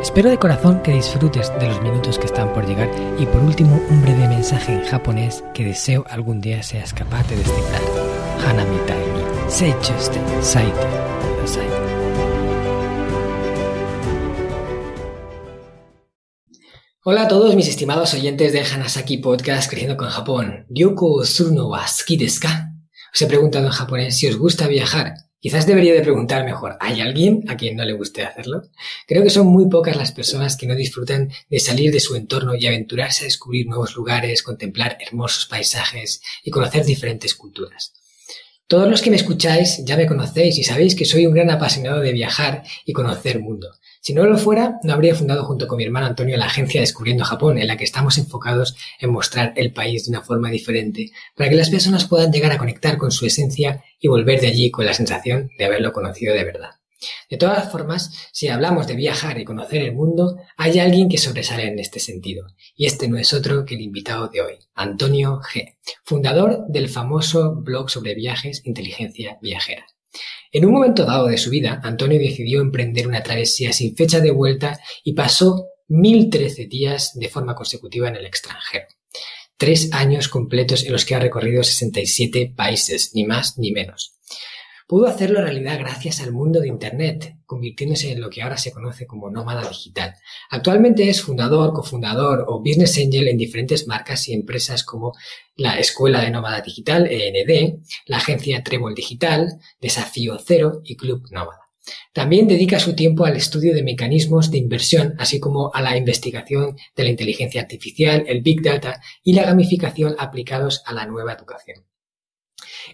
Espero de corazón que disfrutes de los minutos que están por llegar y por último un breve mensaje en japonés que deseo algún día seas capaz de descifrar. Hanami ni seichuste saite kudasai. Hola a todos mis estimados oyentes de Hanasaki Podcast Creciendo con Japón. Ryoko suru no wa desu? Os he preguntado en japonés si os gusta viajar Quizás debería de preguntar mejor, ¿hay alguien a quien no le guste hacerlo? Creo que son muy pocas las personas que no disfrutan de salir de su entorno y aventurarse a descubrir nuevos lugares, contemplar hermosos paisajes y conocer diferentes culturas. Todos los que me escucháis ya me conocéis y sabéis que soy un gran apasionado de viajar y conocer mundo. Si no lo fuera, no habría fundado junto con mi hermano Antonio la agencia Descubriendo Japón, en la que estamos enfocados en mostrar el país de una forma diferente, para que las personas puedan llegar a conectar con su esencia y volver de allí con la sensación de haberlo conocido de verdad. De todas formas, si hablamos de viajar y conocer el mundo, hay alguien que sobresale en este sentido, y este no es otro que el invitado de hoy, Antonio G., fundador del famoso blog sobre viajes Inteligencia Viajera. En un momento dado de su vida, Antonio decidió emprender una travesía sin fecha de vuelta y pasó 1013 días de forma consecutiva en el extranjero. Tres años completos en los que ha recorrido 67 países, ni más ni menos. Pudo hacerlo realidad gracias al mundo de Internet, convirtiéndose en lo que ahora se conoce como nómada digital. Actualmente es fundador, cofundador o business angel en diferentes marcas y empresas como la Escuela de Nómada Digital, END, la agencia Trébol Digital, Desafío Cero y Club Nómada. También dedica su tiempo al estudio de mecanismos de inversión, así como a la investigación de la inteligencia artificial, el big data y la gamificación aplicados a la nueva educación.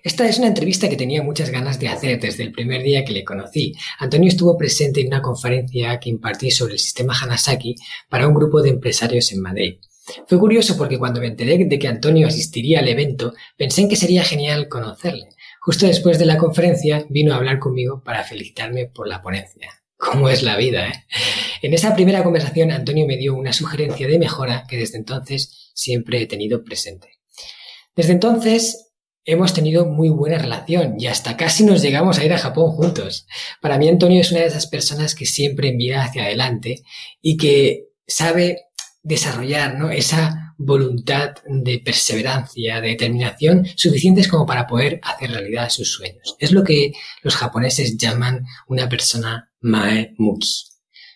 Esta es una entrevista que tenía muchas ganas de hacer desde el primer día que le conocí. Antonio estuvo presente en una conferencia que impartí sobre el sistema Hanasaki para un grupo de empresarios en Madrid. Fue curioso porque cuando me enteré de que Antonio asistiría al evento, pensé en que sería genial conocerle. Justo después de la conferencia vino a hablar conmigo para felicitarme por la ponencia. ¿Cómo es la vida, eh? En esa primera conversación Antonio me dio una sugerencia de mejora que desde entonces siempre he tenido presente. Desde entonces hemos tenido muy buena relación y hasta casi nos llegamos a ir a Japón juntos. Para mí Antonio es una de esas personas que siempre mira hacia adelante y que sabe desarrollar ¿no? esa voluntad de perseverancia, de determinación, suficientes como para poder hacer realidad sus sueños. Es lo que los japoneses llaman una persona mae muki.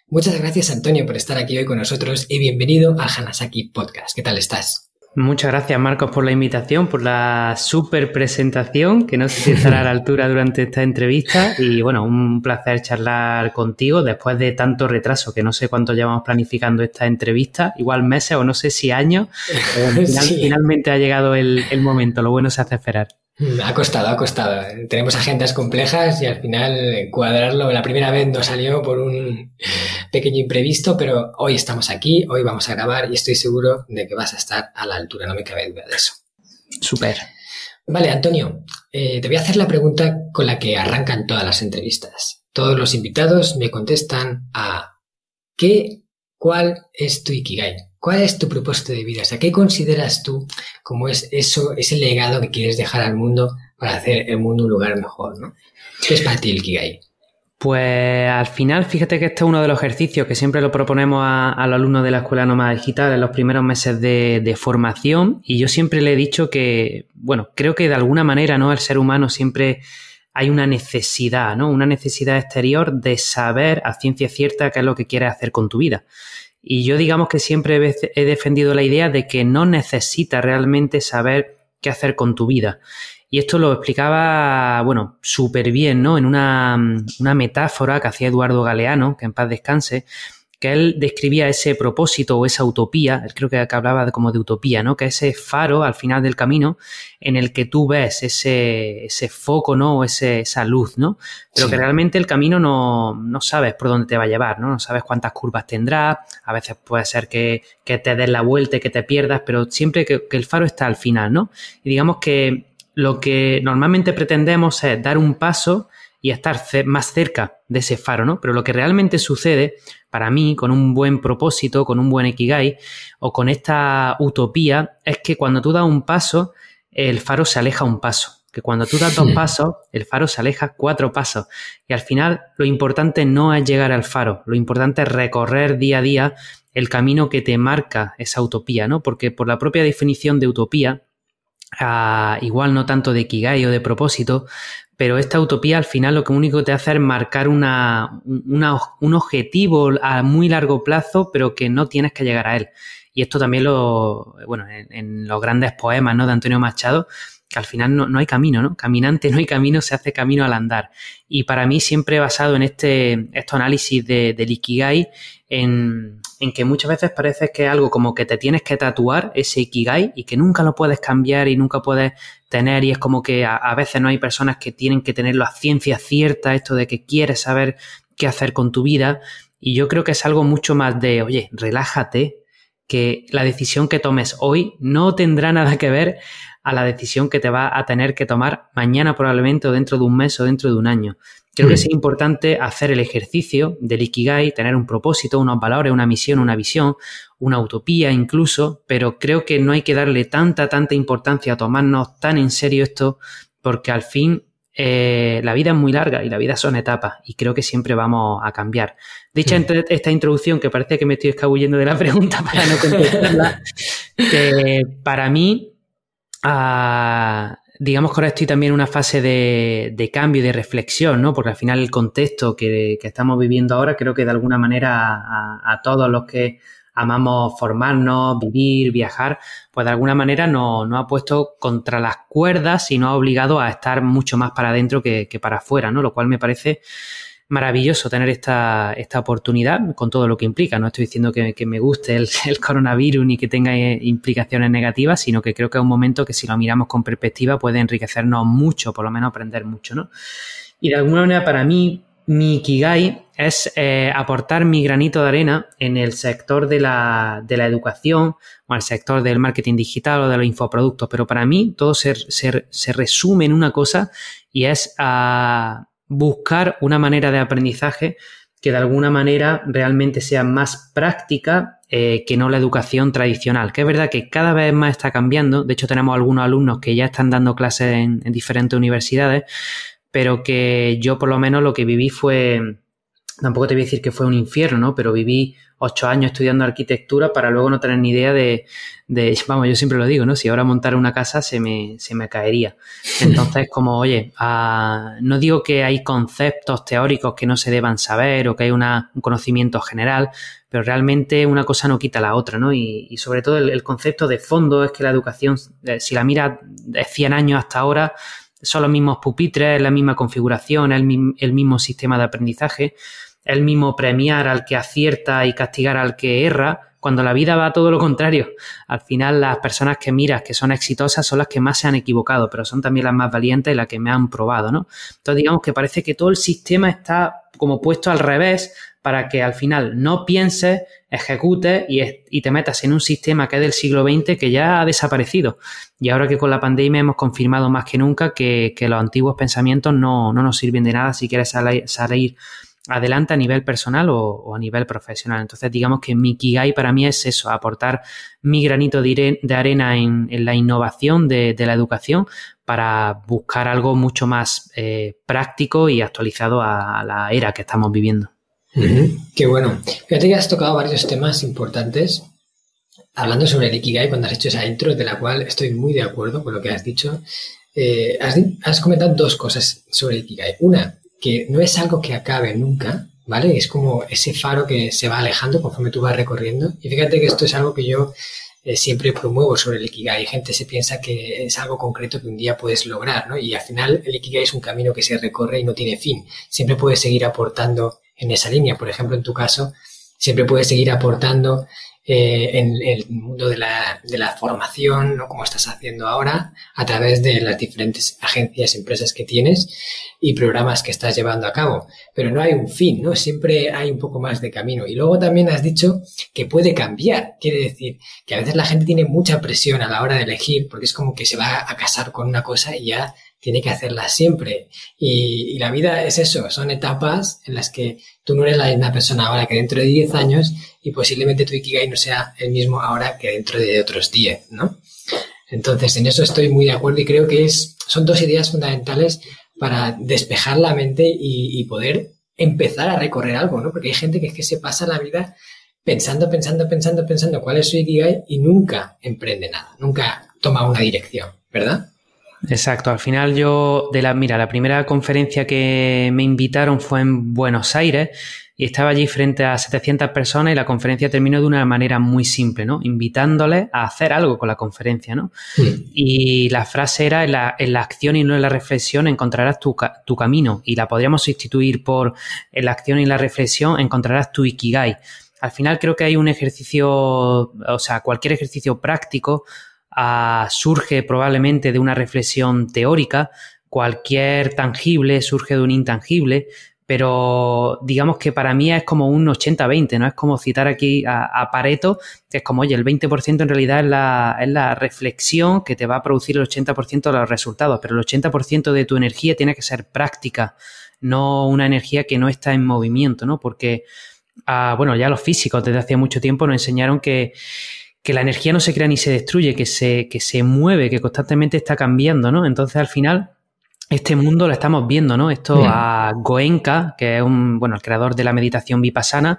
Muchas gracias Antonio por estar aquí hoy con nosotros y bienvenido al Hanasaki Podcast. ¿Qué tal estás? Muchas gracias, Marcos, por la invitación, por la super presentación, que no sé si estará a la altura durante esta entrevista. Y bueno, un placer charlar contigo después de tanto retraso, que no sé cuánto llevamos planificando esta entrevista, igual meses o no sé si años. Finalmente ha llegado el, el momento, lo bueno se hace esperar. Mm, ha costado, ha costado. Tenemos agendas complejas y al final cuadrarlo la primera vez nos salió por un pequeño imprevisto, pero hoy estamos aquí, hoy vamos a grabar y estoy seguro de que vas a estar a la altura, no me cabe duda de eso. Súper. Vale, Antonio, eh, te voy a hacer la pregunta con la que arrancan todas las entrevistas. Todos los invitados me contestan a ¿qué, cuál es tu Ikigai? ¿Cuál es tu propósito de vida? O sea, ¿qué consideras tú como es eso, ese legado que quieres dejar al mundo para hacer el mundo un lugar mejor, ¿no? ¿Qué es para ti el Kigai? Pues al final, fíjate que este es uno de los ejercicios que siempre lo proponemos a, los alumnos de la Escuela Nómada Digital en los primeros meses de, de, formación y yo siempre le he dicho que, bueno, creo que de alguna manera, ¿no? El ser humano siempre hay una necesidad, ¿no? Una necesidad exterior de saber a ciencia cierta qué es lo que quieres hacer con tu vida. Y yo digamos que siempre he defendido la idea de que no necesitas realmente saber qué hacer con tu vida. Y esto lo explicaba, bueno, súper bien, ¿no? En una, una, metáfora que hacía Eduardo Galeano, que en paz descanse, que él describía ese propósito o esa utopía, él creo que hablaba como de utopía, ¿no? Que ese faro al final del camino en el que tú ves ese, ese foco, ¿no? O ese, esa luz, ¿no? Pero que realmente el camino no, no, sabes por dónde te va a llevar, ¿no? No sabes cuántas curvas tendrá, a veces puede ser que, que te des la vuelta y que te pierdas, pero siempre que, que el faro está al final, ¿no? Y digamos que lo que normalmente pretendemos es dar un paso y estar más cerca de ese faro, ¿no? Pero lo que realmente sucede para mí con un buen propósito, con un buen ikigai o con esta utopía es que cuando tú das un paso, el faro se aleja un paso. Que cuando tú das dos pasos, el faro se aleja cuatro pasos. Y al final lo importante no es llegar al faro, lo importante es recorrer día a día el camino que te marca esa utopía, ¿no? Porque por la propia definición de utopía, ah, igual no tanto de Ikigai o de propósito, pero esta utopía al final lo que único te hace es marcar un objetivo a muy largo plazo, pero que no tienes que llegar a él. Y esto también lo, bueno, en, los grandes poemas ¿no? de Antonio Machado, que al final no, hay camino, ¿no? Caminante no hay camino, se hace camino al andar. Y para mí siempre basado en este, este análisis de, del Ikigai en, en que muchas veces parece que es algo como que te tienes que tatuar ese Ikigai y que nunca lo puedes cambiar y nunca puedes tener y es como que a, veces no hay personas que tienen que tener la ciencia cierta, esto de que quieres saber qué hacer con tu vida y yo creo que es algo mucho más de, oye, relájate, que la decisión que tomes hoy no tendrá nada que ver a la decisión que te va a tener que tomar mañana probablemente o dentro de un mes o dentro de un año. Creo que es importante hacer el ejercicio del Ikigai, tener un propósito, unos valores, una misión, una visión, una utopía incluso, pero creo que no hay que darle tanta, tanta importancia a tomarnos tan en serio esto, porque al fin eh, la vida es muy larga y la vida son etapas y creo que siempre vamos a cambiar. Dicha esta introducción, que parece que me estoy escabullendo de la pregunta para no contestarla, que para mí... Ah, digamos que ahora estoy también en una fase de, cambio y de reflexión, ¿no? Porque al final el contexto que, estamos viviendo ahora creo que de alguna manera a, todos los que amamos formarnos, vivir, viajar, pues de alguna manera nos no ha puesto contra las cuerdas y nos ha obligado a estar mucho más para adentro que, que para afuera, ¿no? Lo cual me parece maravilloso tener esta, esta oportunidad con todo lo que implica. No estoy diciendo que, me guste el, coronavirus ni que tenga eh, implicaciones negativas, sino que creo que es un momento que si lo miramos con perspectiva puede enriquecernos mucho, por lo menos aprender mucho, ¿no? Y de alguna manera para mí mi Ikigai es eh, aportar mi granito de arena en el sector de la, de la educación o el sector del marketing digital o de los infoproductos, pero para mí todo se, se, resume en una cosa y es a buscar una manera de aprendizaje que de alguna manera realmente sea más práctica eh, que no la educación tradicional. Que es verdad que cada vez más está cambiando. De hecho, tenemos algunos alumnos que ya están dando clases en, en diferentes universidades, pero que yo por lo menos lo que viví fue, tampoco te voy a decir que fue un infierno, ¿no? Pero viví ocho años estudiando arquitectura para luego no tener ni idea de, vamos, yo siempre lo digo, ¿no? Si ahora montar una casa se me, se me caería. Entonces, como, oye, ah, no digo que hay conceptos teóricos que no se deban saber o que hay un conocimiento general, pero realmente una cosa no quita la otra, ¿no? Y, sobre todo el, concepto de fondo es que la educación, eh, si la miras de 100 años hasta ahora, son los mismos pupitres, la misma configuración, el, el mismo sistema de aprendizaje el mismo premiar al que acierta y castigar al que erra, cuando la vida va todo lo contrario. Al final las personas que miras que son exitosas son las que más se han equivocado, pero son también las más valientes y las que me han probado, ¿no? Entonces digamos que parece que todo el sistema está como puesto al revés para que al final no pienses, ejecutes y, te metas en un sistema que es del siglo XX que ya ha desaparecido. Y ahora que con la pandemia hemos confirmado más que nunca que, los antiguos pensamientos no, no, nos sirven de nada si quieres salir adelante a nivel personal o, a nivel profesional. Entonces, digamos que mi Kigai para mí es eso, aportar mi granito de, arena en, la innovación de, la educación para buscar algo mucho más eh, práctico y actualizado a, la era que estamos viviendo. Qué bueno. Fíjate que has tocado varios temas importantes. Hablando sobre el Ikigai, cuando has hecho esa intro, de la cual estoy muy de acuerdo con lo que has dicho, eh, has, has comentado dos cosas sobre el Ikigai. Una, que no es algo que acabe nunca, ¿vale? Es como ese faro que se va alejando conforme tú vas recorriendo. Y fíjate que esto es algo que yo eh, siempre promuevo sobre el Ikigai. Gente se piensa que es algo concreto que un día puedes lograr, ¿no? Y al final el Ikigai es un camino que se recorre y no tiene fin. Siempre puedes seguir aportando en esa línea. Por ejemplo, en tu caso, siempre puedes seguir aportando eh, en el mundo de la, de la formación, ¿no? como estás haciendo ahora, a través de las diferentes agencias, empresas que tienes y programas que estás llevando a cabo. Pero no hay un fin, ¿no? Siempre hay un poco más de camino. Y luego también has dicho que puede cambiar. Quiere decir que a veces la gente tiene mucha presión a la hora de elegir, porque es como que se va a casar con una cosa y ya tiene que hacerla siempre. Y, la vida es eso, son etapas en las que tú no eres la misma persona ahora que dentro de 10 años y posiblemente tu Ikigai no sea el mismo ahora que dentro de otros 10, ¿no? Entonces, en eso estoy muy de acuerdo y creo que es, son dos ideas fundamentales para despejar la mente y, y poder empezar a recorrer algo, ¿no? Porque hay gente que es que se pasa la vida pensando, pensando, pensando, pensando cuál es su Ikigai y nunca emprende nada, nunca toma una dirección, ¿verdad? Exacto, al final yo, de la, mira, la primera conferencia que me invitaron fue en Buenos Aires y estaba allí frente a 700 personas y la conferencia terminó de una manera muy simple, ¿no? Invitándoles a hacer algo con la conferencia, ¿no? Y la frase era, en la, en la, acción y no en la reflexión encontrarás tu, tu, camino y la podríamos sustituir por en la acción y la reflexión encontrarás tu ikigai. Al final creo que hay un ejercicio, o sea, cualquier ejercicio práctico surge probablemente de una reflexión teórica, cualquier tangible surge de un intangible, pero digamos que para mí es como un 80-20, ¿no? Es como citar aquí a, Pareto, que es como, oye, el 20% en realidad es la, es la, reflexión que te va a producir el 80% de los resultados, pero el 80% de tu energía tiene que ser práctica, no una energía que no está en movimiento, ¿no? Porque, ah, bueno, ya los físicos desde hace mucho tiempo nos enseñaron que que la energía no se crea ni se destruye, que se, que se mueve, que constantemente está cambiando, ¿no? Entonces, al final, este mundo lo estamos viendo, ¿no? Esto a Goenka, que es un, bueno, el creador de la meditación vipassana,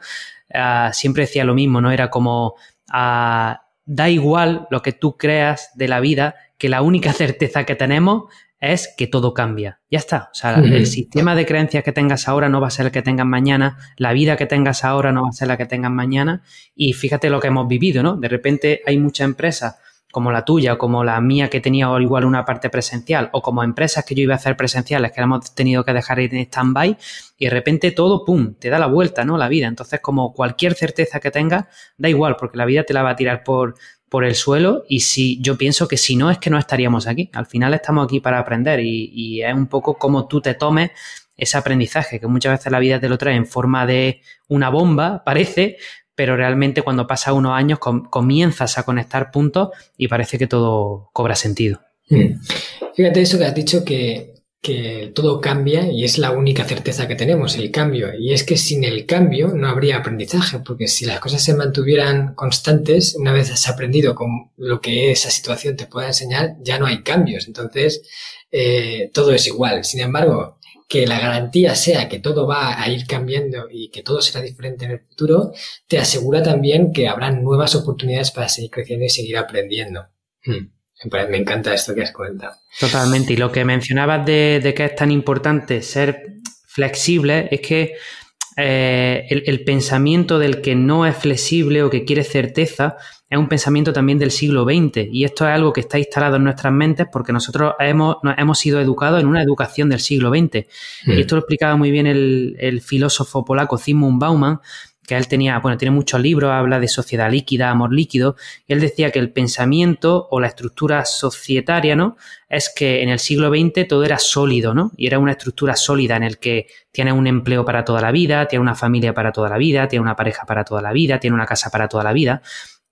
uh, siempre decía lo mismo, ¿no? Era como, uh, da igual lo que tú creas de la vida, que la única certeza que tenemos es que todo cambia. Ya está. O sea, el sistema de creencias que tengas ahora no va a ser el que tengas mañana, la vida que tengas ahora no va a ser la que tengas mañana. Y fíjate lo que hemos vivido, ¿no? De repente hay muchas empresas como la tuya o como la mía que tenía igual una parte presencial o como empresas que yo iba a hacer presenciales que hemos tenido que dejar en stand-by y de repente todo, ¡pum!, te da la vuelta, ¿no? La vida. Entonces, como cualquier certeza que tengas, da igual porque la vida te la va a tirar por, por el suelo y si yo pienso que si no es que no estaríamos aquí. Al final estamos aquí para aprender y, es un poco como tú te tomes ese aprendizaje, que muchas veces la vida te lo trae en forma de una bomba, parece, pero realmente cuando pasa unos años comienzas a conectar puntos y parece que todo cobra sentido. Hmm. Fíjate eso que has dicho que que todo cambia y es la única certeza que tenemos, el cambio. Y es que sin el cambio no habría aprendizaje, porque si las cosas se mantuvieran constantes, una vez has aprendido con lo que esa situación te pueda enseñar, ya no hay cambios. Entonces, eh, todo es igual. Sin embargo, que la garantía sea que todo va a ir cambiando y que todo será diferente en el futuro, te asegura también que habrán nuevas oportunidades para seguir creciendo y seguir aprendiendo. Hmm. Me encanta esto que has comentado. Totalmente. Y lo que mencionabas de, que es tan importante ser flexible es que eh, el, pensamiento del que no es flexible o que quiere certeza es un pensamiento también del siglo XX. Y esto es algo que está instalado en nuestras mentes porque nosotros hemos, hemos sido educados en una educación del siglo XX. Y mm. esto lo explicaba muy bien el, el filósofo polaco Zygmunt Bauman, que él tenía, bueno, tiene muchos libros, habla de sociedad líquida, amor líquido, y él decía que el pensamiento o la estructura societaria, ¿no? Es que en el siglo XX todo era sólido, ¿no? Y era una estructura sólida en el que tiene un empleo para toda la vida, tiene una familia para toda la vida, tiene una pareja para toda la vida, tiene una casa para toda la vida.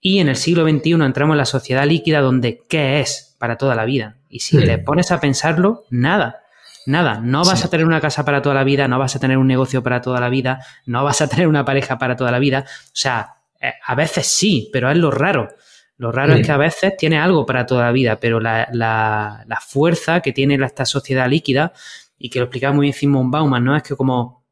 Y en el siglo XXI entramos en la sociedad líquida donde ¿qué es para toda la vida? Y si te pones a pensarlo, nada. Nada, no vas a tener una casa para toda la vida, no vas a tener un negocio para toda la vida, no vas a tener una pareja para toda la vida. O sea, eh, a veces sí, pero es lo raro. Lo raro es que a veces tiene algo para toda la vida, pero la, la, fuerza que tiene esta sociedad líquida, y que lo explicaba muy bien Simon Bauman, ¿no? Es que como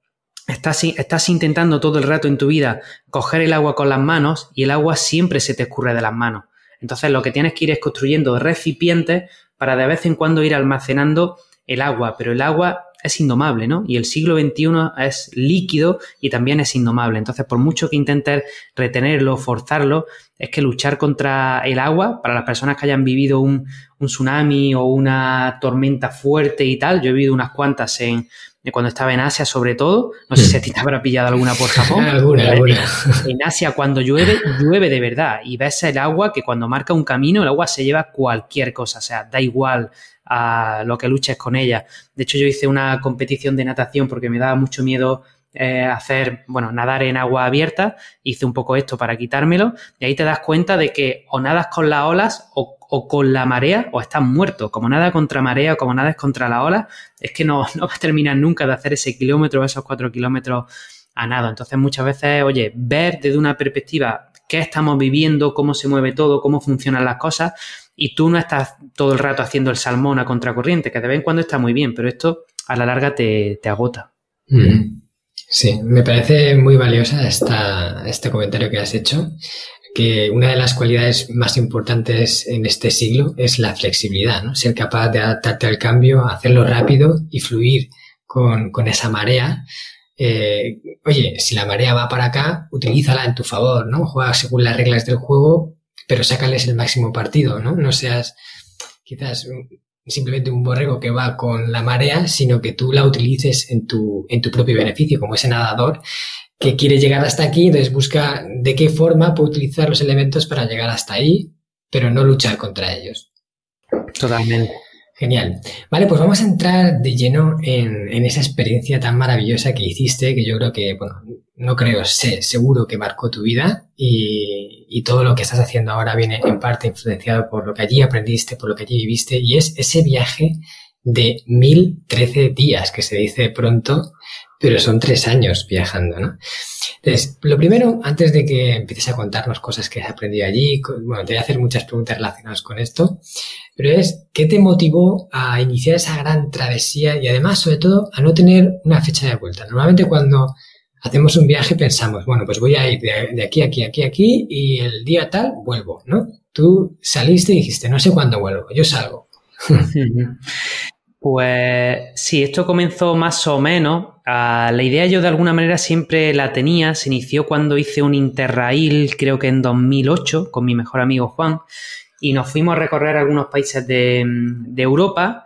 estás, estás intentando todo el rato en tu vida coger el agua con las manos y el agua siempre se te escurre de las manos. Entonces lo que tienes que ir es construyendo recipientes para de vez en cuando ir almacenando el agua, pero el agua es indomable, ¿no? Y el siglo XXI es líquido y también es indomable. Entonces, por mucho que intentes retenerlo, forzarlo, es que luchar contra el agua, para las personas que hayan vivido un, tsunami o una tormenta fuerte y tal, yo he vivido unas cuantas en, cuando estaba en Asia sobre todo, no sé si a ti te habrá pillado alguna por Japón. alguna, alguna. En Asia cuando llueve, llueve de verdad y ves el agua que cuando marca un camino, el agua se lleva cualquier cosa, o sea, da igual a lo que luches con ella. De hecho, yo hice una competición de natación porque me daba mucho miedo eh, hacer, bueno, nadar en agua abierta, hice un poco esto para quitármelo, y ahí te das cuenta de que o nadas con las olas o, con la marea o estás muerto. Como nada contra marea o como nada es contra la ola, es que no, no vas a terminar nunca de hacer ese kilómetro o esos cuatro kilómetros a nado. Entonces, muchas veces, oye, ver desde una perspectiva qué estamos viviendo, cómo se mueve todo, cómo funcionan las cosas, y tú no estás todo el rato haciendo el salmón a contracorriente, que de vez en cuando está muy bien, pero esto a la larga te, agota. Mm. Sí, me parece muy valiosa esta, este comentario que has hecho, que una de las cualidades más importantes en este siglo es la flexibilidad, ¿no? Ser capaz de adaptarte al cambio, hacerlo rápido y fluir con, con esa marea. Eh, oye, si la marea va para acá, utilízala en tu favor, ¿no? Juega según las reglas del juego, pero sácales el máximo partido, ¿no? No seas quizás simplemente un borrego que va con la marea, sino que tú la utilices en tu, en tu propio beneficio, como ese nadador que quiere llegar hasta aquí, entonces busca de qué forma puede utilizar los elementos para llegar hasta ahí, pero no luchar contra ellos. Totalmente. Genial. Vale, pues vamos a entrar de lleno en, en, esa experiencia tan maravillosa que hiciste, que yo creo que, bueno, no creo, sé, seguro que marcó tu vida y, y, todo lo que estás haciendo ahora viene en parte influenciado por lo que allí aprendiste, por lo que allí viviste y es ese viaje de 1013 días, que se dice pronto, pero son tres años viajando, ¿no? Entonces, lo primero, antes de que empieces a contarnos cosas que has aprendido allí, bueno, te voy a hacer muchas preguntas relacionadas con esto, pero es, ¿qué te motivó a iniciar esa gran travesía y además, sobre todo, a no tener una fecha de vuelta? Normalmente cuando hacemos un viaje pensamos, bueno, pues voy a ir de, aquí, aquí, aquí, aquí y el día tal vuelvo, ¿no? Tú saliste y dijiste, no sé cuándo vuelvo, yo salgo. Pues sí, esto comenzó más o menos. Ah, la idea yo de alguna manera siempre la tenía. Se inició cuando hice un Interrail, creo que en 2008, con mi mejor amigo Juan, y nos fuimos a recorrer algunos países de, Europa.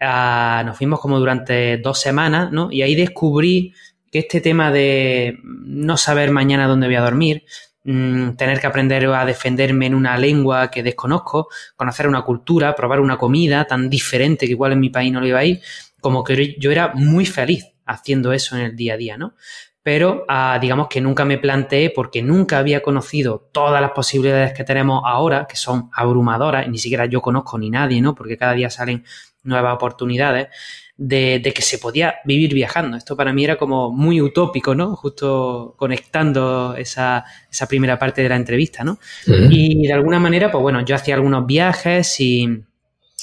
Ah, nos fuimos como durante dos semanas, ¿no? Y ahí descubrí que este tema de no saber mañana dónde voy a dormir, Mm, tener que aprender a defenderme en una lengua que desconozco, conocer una cultura, probar una comida tan diferente que igual en mi país no lo iba a ir, como que yo era muy feliz haciendo eso en el día a día, ¿no? Pero ah, digamos que nunca me planteé porque nunca había conocido todas las posibilidades que tenemos ahora, que son abrumadoras, y ni siquiera yo conozco ni nadie, ¿no? Porque cada día salen nuevas oportunidades de, que se podía vivir viajando. Esto para mí era como muy utópico, ¿no? Justo conectando esa, esa primera parte de la entrevista, ¿no? Y de alguna manera, pues bueno, yo hacía algunos viajes y,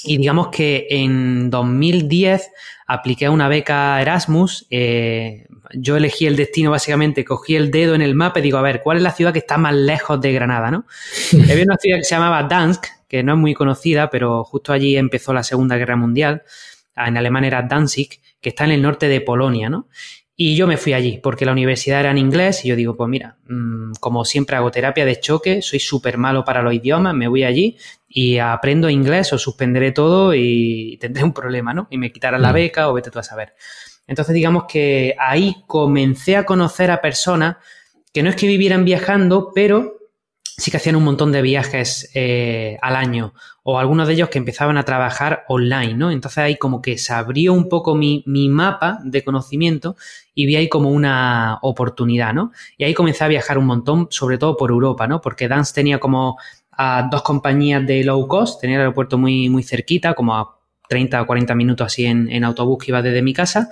y digamos que en 2010 apliqué una beca Erasmus. Eh, yo elegí el destino básicamente, cogí el dedo en el mapa y digo, a ver, ¿cuál es la ciudad que está más lejos de Granada, no? Había una ciudad que se llamaba Dansk, que no es muy conocida, pero justo allí empezó la Segunda Guerra Mundial en alemán era Danzig, que está en el norte de Polonia, ¿no? Y yo me fui allí porque la universidad era en inglés y yo digo, pues mira, mm, como siempre hago terapia de choque, soy súper malo para los idiomas, me voy allí y aprendo inglés o suspenderé todo y tendré un problema, ¿no? Y me quitarán la mm. beca o vete tú a saber. Entonces digamos que ahí comencé a conocer a personas que no es que vivieran viajando, pero sí que hacían un montón de viajes eh, al año o algunos de ellos que empezaban a trabajar online, ¿no? Entonces ahí como que se abrió un poco mi, mapa de conocimiento y vi ahí como una oportunidad, ¿no? Y ahí comencé a viajar un montón, sobre todo por Europa, ¿no? Porque Dance tenía como a dos compañías de low cost, tenía el aeropuerto muy, muy cerquita, como a 30 o 40 minutos así en, en autobús que iba desde mi casa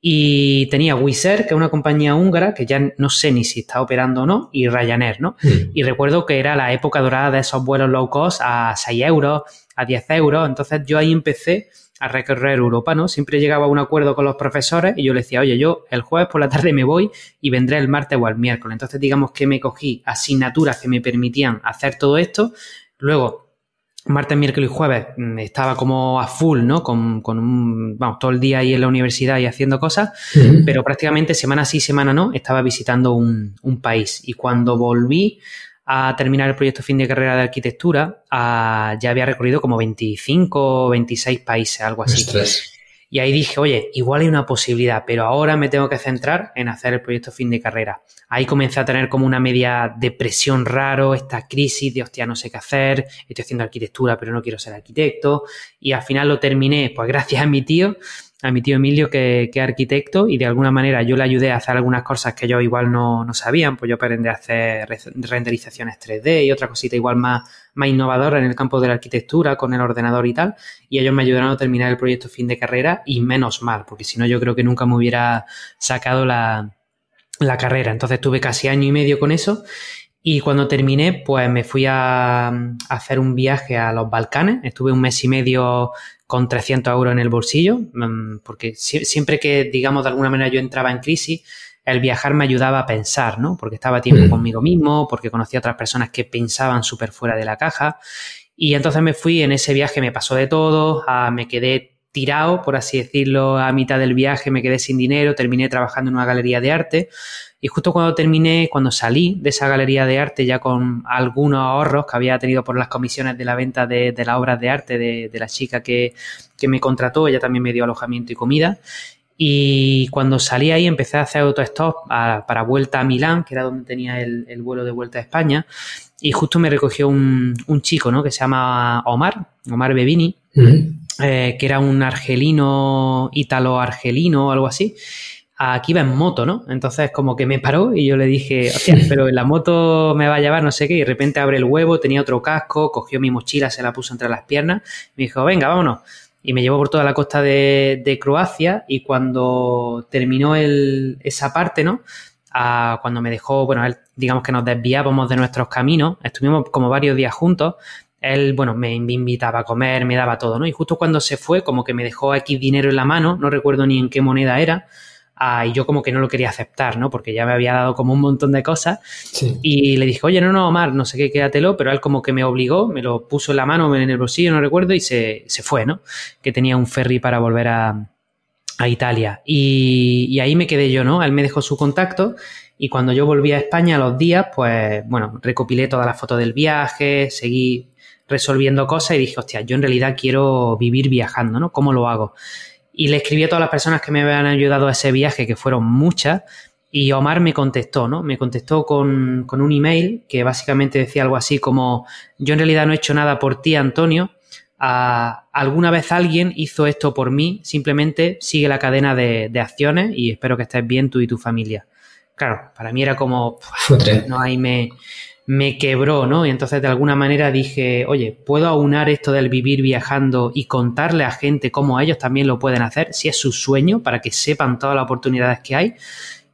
y tenía Wizz Air, que es una compañía húngara, que ya no sé ni si está operando o no, y Ryanair, ¿no? Hmm. Y recuerdo que era la época dorada de esos vuelos low cost a 6 euros, a 10 euros. Entonces yo ahí empecé a recorrer Europa, ¿no? Siempre llegaba a un acuerdo con los profesores y yo le decía, oye, yo el jueves por la tarde me voy y vendré el martes o el miércoles. Entonces digamos que me cogí asignaturas que me permitían hacer todo esto. Luego martes, miércoles y jueves mm, estaba como a full, ¿no? Con, con un, vamos, todo el día ahí en la universidad y haciendo cosas, pero prácticamente semana sí, semana no, estaba visitando un, un, país. Y cuando volví a terminar el proyecto fin de carrera de arquitectura, ya había recorrido como 25 o 26 países, algo así. Y ahí dije, oye, igual hay una posibilidad, pero ahora me tengo que centrar en hacer el proyecto fin de carrera. Ahí comencé a tener como una media depresión raro, esta crisis de, hostia, no sé qué hacer, estoy haciendo arquitectura, pero no quiero ser arquitecto. Y al final lo terminé, pues gracias a mi tío, a mi tío Emilio, que, que, es arquitecto, y de alguna manera yo le ayudé a hacer algunas cosas que yo igual no, no sabían, pues yo aprendí a hacer renderizaciones 3D y otra cosita igual más, más innovadora en el campo de la arquitectura con el ordenador y tal, y ellos me ayudaron a terminar el proyecto fin de carrera y menos mal, porque si no yo creo que nunca me hubiera sacado la, la carrera. Entonces tuve casi año y medio con eso y cuando terminé, pues me fui a, hacer un viaje a los Balcanes. Estuve un mes y medio con 300 euros en el bolsillo, mm, porque siempre que, digamos, de alguna manera yo entraba en crisis, el viajar me ayudaba a pensar, ¿no? Porque estaba tiempo mm. conmigo mismo, porque conocía a otras personas que pensaban súper fuera de la caja. Y entonces me fui en ese viaje, me pasó de todo, me quedé tirado, por así decirlo, a mitad del viaje, me quedé sin dinero, terminé trabajando en una galería de arte y justo cuando terminé, cuando salí de esa galería de arte ya con algunos ahorros que había tenido por las comisiones de la venta de, las obras de arte de, la chica que, me contrató, ella también me dio alojamiento y comida. Y cuando salí ahí empecé a hacer autostop para vuelta a Milán, que era donde tenía el, vuelo de vuelta a España. Y justo me recogió un, chico, ¿no? Que se llama Omar, Omar Bebini, eh, que era un argelino, ítalo-argelino o algo así aquí va en moto, ¿no? Entonces como que me paró y yo le dije, hostia, pero en la moto me va a llevar no sé qué, y de repente abre el huevo, tenía otro casco, cogió mi mochila, se la puso entre las piernas, me dijo, venga, vámonos. Y me llevó por toda la costa de, Croacia y cuando terminó el, esa parte, ¿no? cuando me dejó, bueno, él, digamos que nos desviábamos de nuestros caminos, estuvimos como varios días juntos, él, bueno, me invitaba a comer, me daba todo, ¿no? Y justo cuando se fue, como que me dejó aquí dinero en la mano, no recuerdo ni en qué moneda era, Ah, y yo como que no lo quería aceptar, ¿no? Porque ya me había dado como un montón de cosas. Y le dije, oye, no, no, Omar, no sé qué, quédatelo, pero él como que me obligó, me lo puso en la mano, en el bolsillo, no recuerdo, y se, se fue, ¿no? Que tenía un ferry para volver a, a Italia. Y, y, ahí me quedé yo, ¿no? Él me dejó su contacto y cuando yo volví a España a los días, pues, bueno, recopilé todas las fotos del viaje, seguí resolviendo cosas y dije, hostia, yo en realidad quiero vivir viajando, ¿no? ¿Cómo lo hago? Y le escribí a todas las personas que me habían ayudado a ese viaje, que fueron muchas, y Omar me contestó, ¿no? Me contestó con, un email que básicamente decía algo así como, yo en realidad no he hecho nada por ti, Antonio, alguna vez alguien hizo esto por mí, simplemente sigue la cadena de, acciones y espero que estés bien tú y tu familia. Claro, para mí era como, no, ahí me, me quebró, ¿no? Y entonces de alguna manera dije, oye, ¿puedo aunar esto del vivir viajando y contarle a gente cómo ellos también lo pueden hacer, si es su sueño, para que sepan todas las oportunidades que hay?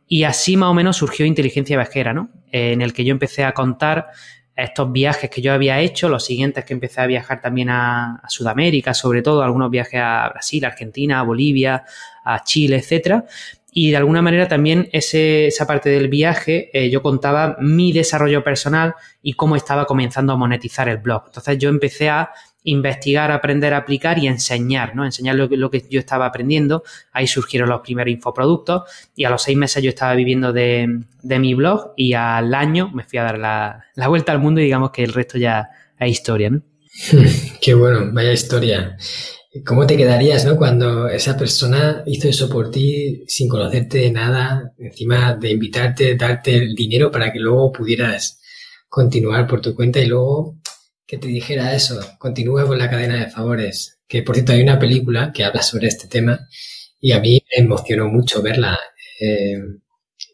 Y así más o menos surgió Inteligencia Viajera, ¿no? En el que yo empecé a contar estos viajes que yo había hecho, los siguientes que empecé a viajar también a, Sudamérica, sobre todo algunos viajes a Brasil, Argentina, a Bolivia, a Chile, etcétera, y de alguna manera también ese, esa parte del viaje eh, yo contaba mi desarrollo personal y cómo estaba comenzando a monetizar el blog. Entonces yo empecé a investigar, aprender, aplicar y enseñar, ¿no? Enseñar lo que, lo que yo estaba aprendiendo. Ahí surgieron los primeros infoproductos y a los seis meses yo estaba viviendo de, de mi blog y al año me fui a dar la, la, vuelta al mundo y digamos que el resto ya es historia, ¿no? Qué bueno, vaya historia. ¿Cómo te quedarías, no? Cuando esa persona hizo eso por ti sin conocerte de nada, encima de invitarte, darte el dinero para que luego pudieras continuar por tu cuenta y luego que te dijera eso, continúa con la cadena de favores. Que por cierto hay una película que habla sobre este tema y a mí me emocionó mucho verla. Eh,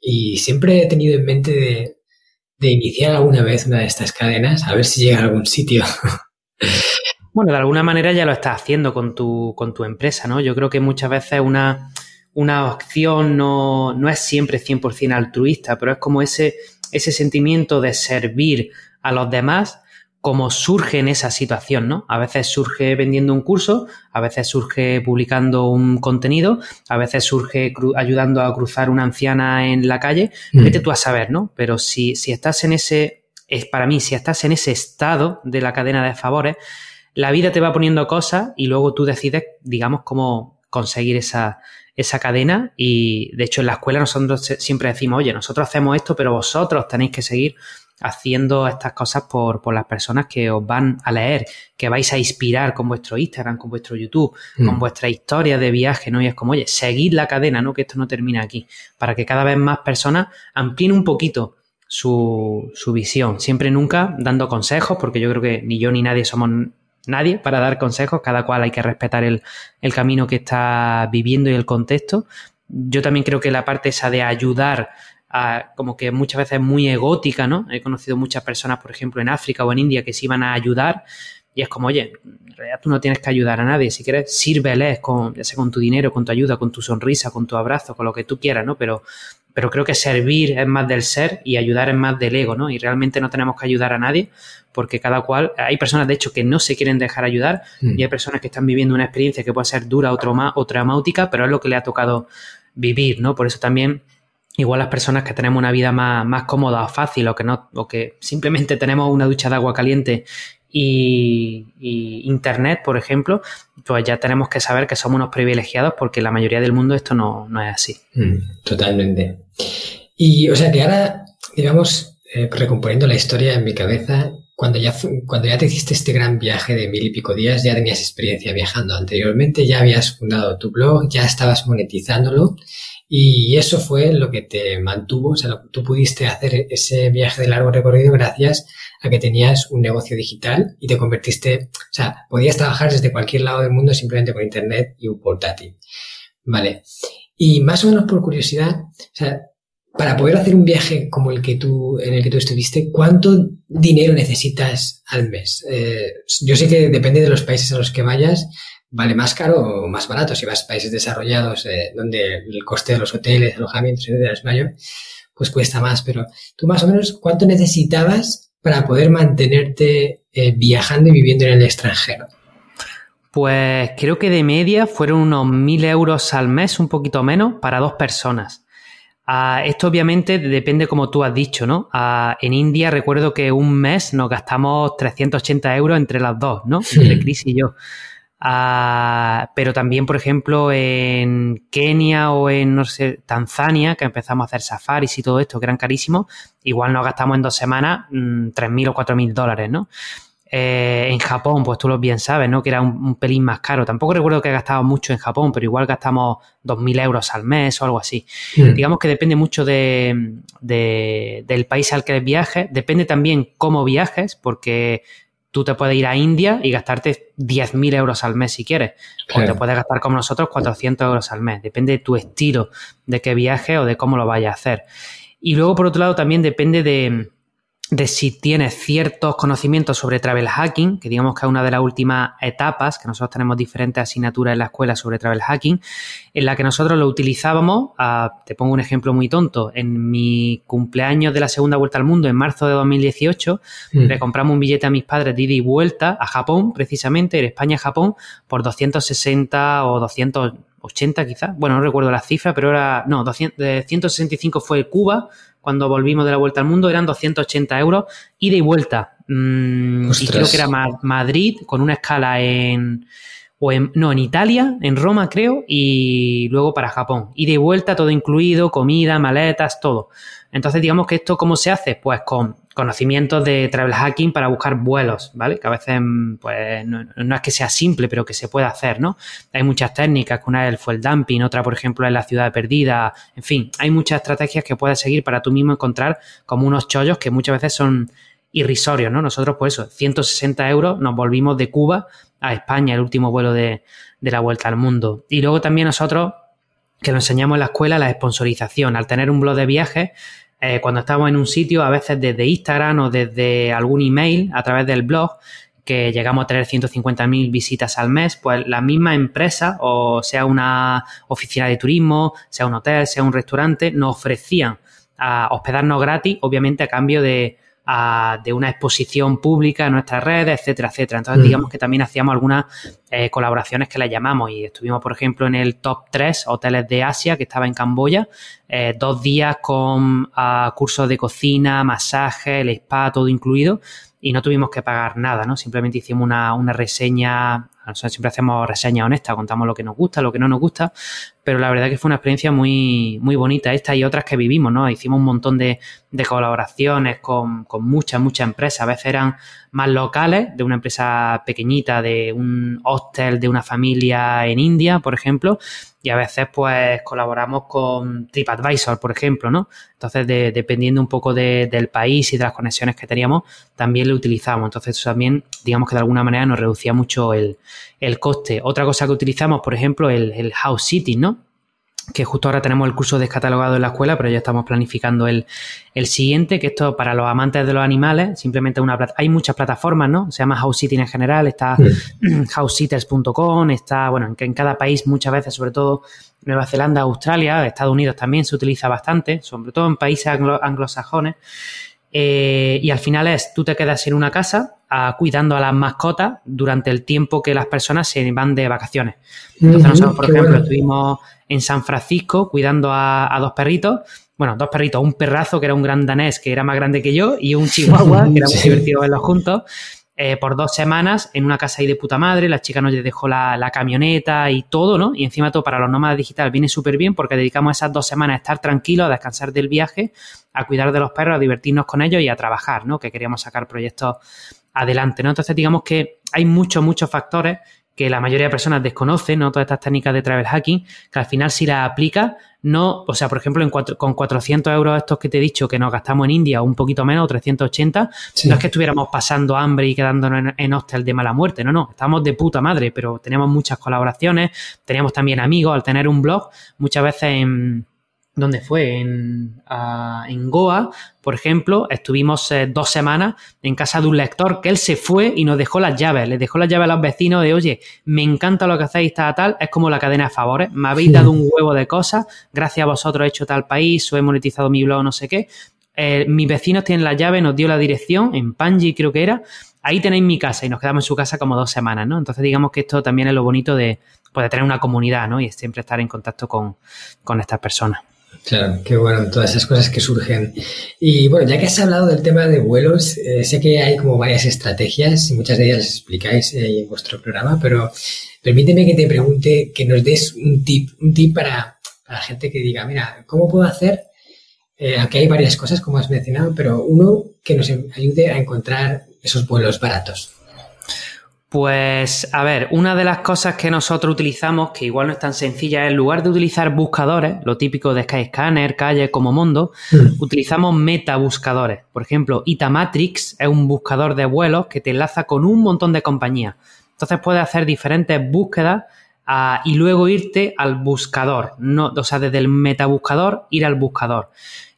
y siempre he tenido en mente de, de iniciar alguna vez una de estas cadenas, a ver si llega a algún sitio. Bueno, de alguna manera ya lo estás haciendo con tu, con tu empresa, ¿no? Yo creo que muchas veces una, una opción no, no es siempre 100% altruista, pero es como ese, ese sentimiento de servir a los demás como surge en esa situación, ¿no? A veces surge vendiendo un curso, a veces surge publicando un contenido, a veces surge ayudando a cruzar una anciana en la calle, mm. vete tú a saber, ¿no? Pero si, si estás en ese, es para mí, si estás en ese estado de la cadena de favores, la vida te va poniendo cosas y luego tú decides, digamos, cómo conseguir esa, esa cadena y de hecho en la escuela nosotros siempre decimos, oye, nosotros hacemos esto, pero vosotros tenéis que seguir haciendo estas cosas por, por, las personas que os van a leer, que vais a inspirar con vuestro Instagram, con vuestro YouTube, con mm. vuestra historia de viaje, ¿no? Y es como, oye, seguid la cadena, ¿no? Que esto no termina aquí, para que cada vez más personas amplíen un poquito su, su visión, siempre nunca dando consejos, porque yo creo que ni yo ni nadie somos nadie para dar consejos, cada cual hay que respetar el, el camino que está viviendo y el contexto. Yo también creo que la parte esa de ayudar como que muchas veces es muy egótica, ¿no? He conocido muchas personas, por ejemplo, en África o en India que se iban a ayudar y es como, oye, en realidad tú no tienes que ayudar a nadie, si quieres, sírveles con, ya sea con tu dinero, con tu ayuda, con tu sonrisa, con tu abrazo, con lo que tú quieras, ¿no? Pero, pero creo que servir es más del ser y ayudar es más del ego, ¿no? Y realmente no tenemos que ayudar a nadie porque cada cual, hay personas de hecho que no se quieren dejar ayudar mm. y hay personas que están viviendo una experiencia que puede ser dura o, trauma, o traumática, pero es lo que le ha tocado vivir, ¿no? Por eso también igual las personas que tenemos una vida más, más cómoda o fácil o que no o que simplemente tenemos una ducha de agua caliente y, internet, por ejemplo, pues ya tenemos que saber que somos unos privilegiados porque la mayoría del mundo esto no, es así. Mm, totalmente. Y o sea que ahora, digamos, eh, recomponiendo la historia en mi cabeza, cuando ya, cuando ya te hiciste este gran viaje de mil y pico días, ya tenías experiencia viajando. Anteriormente ya habías fundado tu blog, ya estabas monetizándolo y eso fue lo que te mantuvo, o sea, tú pudiste hacer ese viaje de largo recorrido gracias a que tenías un negocio digital y te convertiste, o sea, podías trabajar desde cualquier lado del mundo simplemente con internet y un portátil. Vale. Y más o menos por curiosidad, o sea, para poder hacer un viaje como el que tú, en el que tú estuviste, ¿cuánto dinero necesitas al mes? Eh, yo sé que depende de los países a los que vayas, vale más caro o más barato. Si vas a países desarrollados eh, donde el coste de los hoteles, alojamientos, etcétera, es mayor, pues cuesta más. Pero tú más o menos, ¿cuánto necesitabas para poder mantenerte eh, viajando y viviendo en el extranjero? Pues creo que de media fueron unos mil euros al mes, un poquito menos, para dos personas. Ah, esto obviamente depende como tú has dicho, ¿no? Ah, en India recuerdo que un mes nos gastamos 380 euros entre las dos, ¿no? Entre Chris y yo. Ah, pero también, por ejemplo, en Kenia o en, no sé, Tanzania, que empezamos a hacer safaris y todo esto, que eran carísimos, igual nos gastamos en dos semanas 3.000 mm, o 4.000 dólares, ¿no? Eh, en Japón, pues tú lo bien sabes, ¿no? Que era un, pelín más caro. Tampoco recuerdo que gastado mucho en Japón, pero igual gastamos 2.000 euros al mes o algo así. Mm. Digamos que depende mucho de, del país al que viajes. Depende también cómo viajes, porque tú te puedes ir a India y gastarte 10.000 euros al mes si quieres. O te puedes gastar como nosotros 400 euros al mes. Depende de tu estilo, de qué viaje o de cómo lo vayas a hacer. Y luego, por otro lado, también depende de, de si tienes ciertos conocimientos sobre travel hacking, que digamos que es una de las últimas etapas, que nosotros tenemos diferentes asignaturas en la escuela sobre travel hacking, en la que nosotros lo utilizábamos, te pongo un ejemplo muy tonto, en mi cumpleaños de la segunda vuelta al mundo, en marzo de 2018, mm. le compramos un billete a mis padres de ida y vuelta a Japón, precisamente, en España-Japón, por 260 o 280 quizás, bueno, no recuerdo la cifra, pero era, no, 200, 165 fue Cuba, cuando volvimos de la vuelta al mundo eran 280 euros ida y vuelta. Mm, y creo que era Madrid con una escala en, o en, no, en Italia, en Roma creo, y luego para Japón. Ida y vuelta, todo incluido, comida, maletas, todo. Entonces, digamos que esto, ¿cómo se hace? Pues con conocimientos de travel hacking para buscar vuelos, ¿vale? Que a veces, pues, no, es que sea simple, pero que se puede hacer, ¿no? Hay muchas técnicas, una es el fuel dumping, otra, por ejemplo, es la ciudad perdida, en fin, hay muchas estrategias que puedes seguir para tú mismo encontrar como unos chollos que muchas veces son irrisorios, ¿no? Nosotros, por eso, 160 euros nos volvimos de Cuba a España, el último vuelo de, de la vuelta al mundo. Y luego también nosotros, que lo enseñamos en la escuela, la sponsorización. Al tener un blog de viajes, eh, cuando estamos en un sitio, a veces desde Instagram o desde algún email a través del blog, que llegamos a tener 150.000 visitas al mes, pues la misma empresa, o sea una oficina de turismo, sea un hotel, sea un restaurante, nos ofrecían a hospedarnos gratis, obviamente a cambio de, de una exposición pública en nuestras redes, etcétera, etcétera. Entonces, digamos que también hacíamos algunas eh, colaboraciones que le llamamos y estuvimos, por ejemplo, en el top 3 hoteles de Asia, que estaba en Camboya, eh, dos días con ah, cursos de cocina, masaje, el spa, todo incluido y no tuvimos que pagar nada, ¿no? Simplemente hicimos una, una reseña Siempre hacemos reseñas honestas, contamos lo que nos gusta, lo que no nos gusta, pero la verdad que fue una experiencia muy, muy bonita esta y otras que vivimos, ¿no? Hicimos un montón de, de colaboraciones con, con, muchas, muchas empresas. A veces eran más locales, de una empresa pequeñita, de un hostel de una familia en India, por ejemplo, y a veces pues colaboramos con TripAdvisor, por ejemplo, ¿no? Entonces, de, dependiendo un poco de, del país y de las conexiones que teníamos, también lo utilizamos. Entonces, eso también, digamos que de alguna manera nos reducía mucho el, el coste. Otra cosa que utilizamos, por ejemplo, el, el house sitting, ¿no? que justo ahora tenemos el curso descatalogado en la escuela, pero ya estamos planificando el, el siguiente, que esto para los amantes de los animales, simplemente una hay muchas plataformas, ¿no? Se llama House Sitting en general, está sí. housesitters.com, está, bueno, en, en cada país muchas veces, sobre todo Nueva Zelanda, Australia, Estados Unidos también se utiliza bastante, sobre todo en países anglo anglosajones. Eh, y al final es, tú te quedas en una casa a, cuidando a las mascotas durante el tiempo que las personas se van de vacaciones. Entonces, nosotros, por ejemplo, bueno. estuvimos en San Francisco cuidando a, a, dos perritos. Bueno, dos perritos, un perrazo que era un gran danés que era más grande que yo y un chihuahua que era muy divertido verlos juntos. Eh, por dos semanas en una casa ahí de puta madre, la chica nos dejó la, la camioneta y todo, ¿no? Y encima todo para los nómadas digitales viene súper bien porque dedicamos esas dos semanas a estar tranquilos, a descansar del viaje, a cuidar de los perros, a divertirnos con ellos y a trabajar, ¿no? Que queríamos sacar proyectos adelante, ¿no? Entonces digamos que hay muchos, muchos factores que la mayoría de personas desconocen, ¿no? Todas estas técnicas de travel hacking, que al final si las aplicas, no, o sea, por ejemplo, en cuatro, con 400 euros estos que te he dicho que nos gastamos en India, un poquito menos, 380, sí. no es que estuviéramos pasando hambre y quedándonos en, en hostel de mala muerte, no, no, estamos de puta madre, pero tenemos muchas colaboraciones, teníamos también amigos, al tener un blog, muchas veces en ¿Dónde fue? En, uh, en Goa, por ejemplo, estuvimos eh, dos semanas en casa de un lector que él se fue y nos dejó las llaves. Le dejó las llaves a los vecinos de, oye, me encanta lo que hacéis, tal, tal. Es como la cadena de favores. Me habéis dado un huevo de cosas. Gracias a vosotros he hecho tal país o he monetizado mi blog, no sé qué. Eh, mis vecinos tienen la llave, nos dio la dirección, en Panji creo que era. Ahí tenéis mi casa y nos quedamos en su casa como dos semanas, ¿no? Entonces digamos que esto también es lo bonito de, pues, de tener una comunidad, ¿no? Y siempre estar en contacto con, con estas personas. Claro, qué bueno, todas esas cosas que surgen. Y bueno, ya que has hablado del tema de vuelos, eh, sé que hay como varias estrategias y muchas de ellas las explicáis eh, en vuestro programa, pero permíteme que te pregunte, que nos des un tip, un tip para, para la gente que diga, mira, ¿cómo puedo hacer? Eh, aquí hay varias cosas, como has mencionado, pero uno que nos ayude a encontrar esos vuelos baratos. Pues, a ver, una de las cosas que nosotros utilizamos, que igual no es tan sencilla, es en lugar de utilizar buscadores, lo típico de Skyscanner, Calle, como Mondo, mm. utilizamos metabuscadores. Por ejemplo, Itamatrix es un buscador de vuelos que te enlaza con un montón de compañías. Entonces puedes hacer diferentes búsquedas uh, y luego irte al buscador. No, o sea, desde el metabuscador ir al buscador.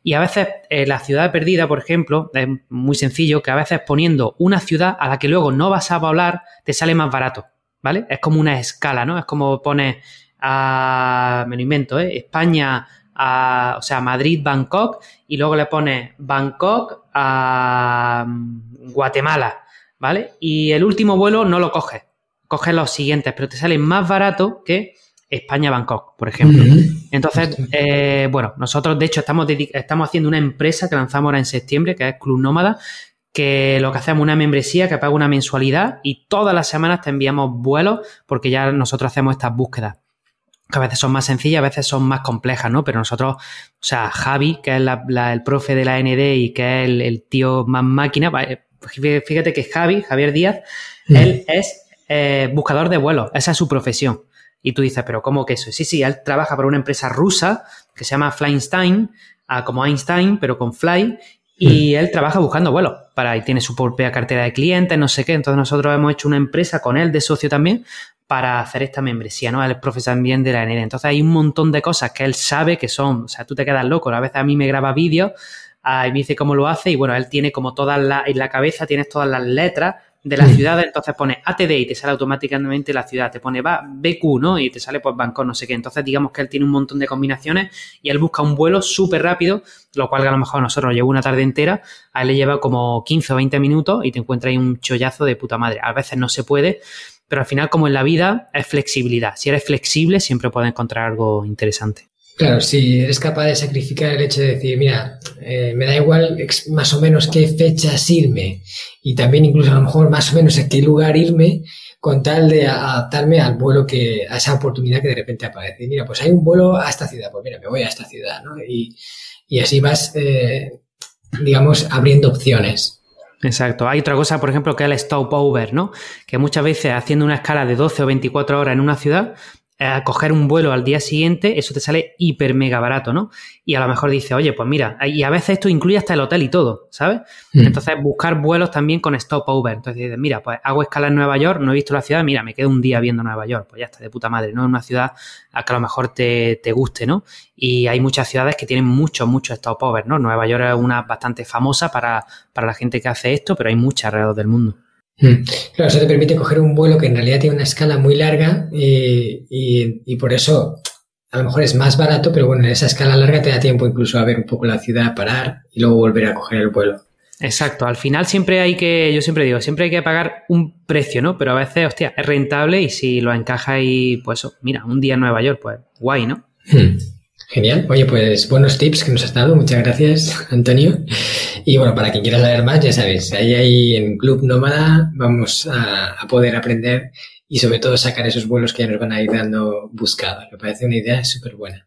Y a veces eh, la ciudad perdida, por ejemplo, es muy sencillo que a veces poniendo una ciudad a la que luego no vas a poblar te sale más barato, ¿vale? Es como una escala, ¿no? Es como pones a, me lo invento, ¿eh? España, a, o sea, Madrid, Bangkok, y luego le pones Bangkok a Guatemala, ¿vale? Y el último vuelo no lo coges, coges los siguientes, pero te sale más barato que España-Bangkok, por ejemplo. Entonces, eh, bueno, nosotros de hecho estamos, estamos haciendo una empresa que lanzamos ahora en septiembre, que es Club Nómada, que lo que hacemos es una membresía que paga una mensualidad y todas las semanas te enviamos vuelos porque ya nosotros hacemos estas búsquedas que a veces son más sencillas, a veces son más complejas, ¿no? Pero nosotros, o sea, Javi, que es la, la, el profe de la ND y que es el, el, tío más máquina, fíjate que Javi, Javier Díaz, mm. él es eh, buscador de vuelos, esa es su profesión. Y tú dices, pero ¿cómo que eso? Sí, sí, él trabaja para una empresa rusa que se llama Flyinstein, ah, como Einstein, pero con Fly, y él trabaja buscando vuelos para y tiene su propia cartera de clientes, no sé qué. Entonces nosotros hemos hecho una empresa con él de socio también para hacer esta membresía, ¿no? Él es profesor también de la ND. Entonces hay un montón de cosas que él sabe que son, o sea, tú te quedas loco. A veces a mí me graba vídeos uh, y me dice cómo lo hace y bueno, él tiene como todas las, en la cabeza tienes todas las letras de la ciudad, entonces pone ATD y te sale automáticamente la ciudad, te pone va, BQ, ¿no? Y te sale pues Bangkok, no sé qué. Entonces digamos que él tiene un montón de combinaciones y él busca un vuelo súper rápido, lo cual a lo mejor a nosotros nos lleva una tarde entera, a él le lleva como 15 o 20 minutos y te encuentra ahí un chollazo de puta madre. A veces no se puede, pero al final como en la vida es flexibilidad. Si eres flexible siempre puedes encontrar algo interesante. Claro, si eres capaz de sacrificar el hecho de decir, mira, eh, me da igual más o menos qué fechas irme y también incluso a lo mejor más o menos a qué lugar irme, con tal de adaptarme al vuelo que, a esa oportunidad que de repente aparece. Mira, pues hay un vuelo a esta ciudad, pues mira, me voy a esta ciudad, ¿no? Y, y así vas, eh, digamos, abriendo opciones. Exacto. Hay otra cosa, por ejemplo, que es el stopover, ¿no? Que muchas veces haciendo una escala de 12 o 24 horas en una ciudad, a coger un vuelo al día siguiente, eso te sale hiper mega barato, ¿no? Y a lo mejor dice, oye, pues mira, y a veces esto incluye hasta el hotel y todo, ¿sabes? Mm. Entonces, buscar vuelos también con stopover. Entonces dices, mira, pues hago escala en Nueva York, no he visto la ciudad, mira, me quedo un día viendo Nueva York, pues ya está, de puta madre, ¿no? En una ciudad a que a lo mejor te, te guste, ¿no? Y hay muchas ciudades que tienen muchos, muchos stopover, ¿no? Nueva York es una bastante famosa para, para la gente que hace esto, pero hay muchas alrededor del mundo. Mm. Claro, eso te permite coger un vuelo que en realidad tiene una escala muy larga y, por eso a lo mejor es más barato, pero bueno, en esa escala larga te da tiempo incluso a ver un poco la ciudad, parar y luego volver a coger el vuelo. Exacto, al final siempre hay que, yo siempre digo, siempre hay que pagar un precio, ¿no? Pero a veces, hostia, es rentable y si lo encaja y pues, mira, un día en Nueva York, pues guay, ¿no? Mm. Genial. Oye, pues buenos tips que nos has dado. Muchas gracias, Antonio. Y bueno, para quien quiera saber más, ya sabes, ahí, ahí en Club Nómada vamos a, poder aprender y sobre todo sacar esos vuelos que ya nos van a ir dando buscados. Me parece una idea súper buena.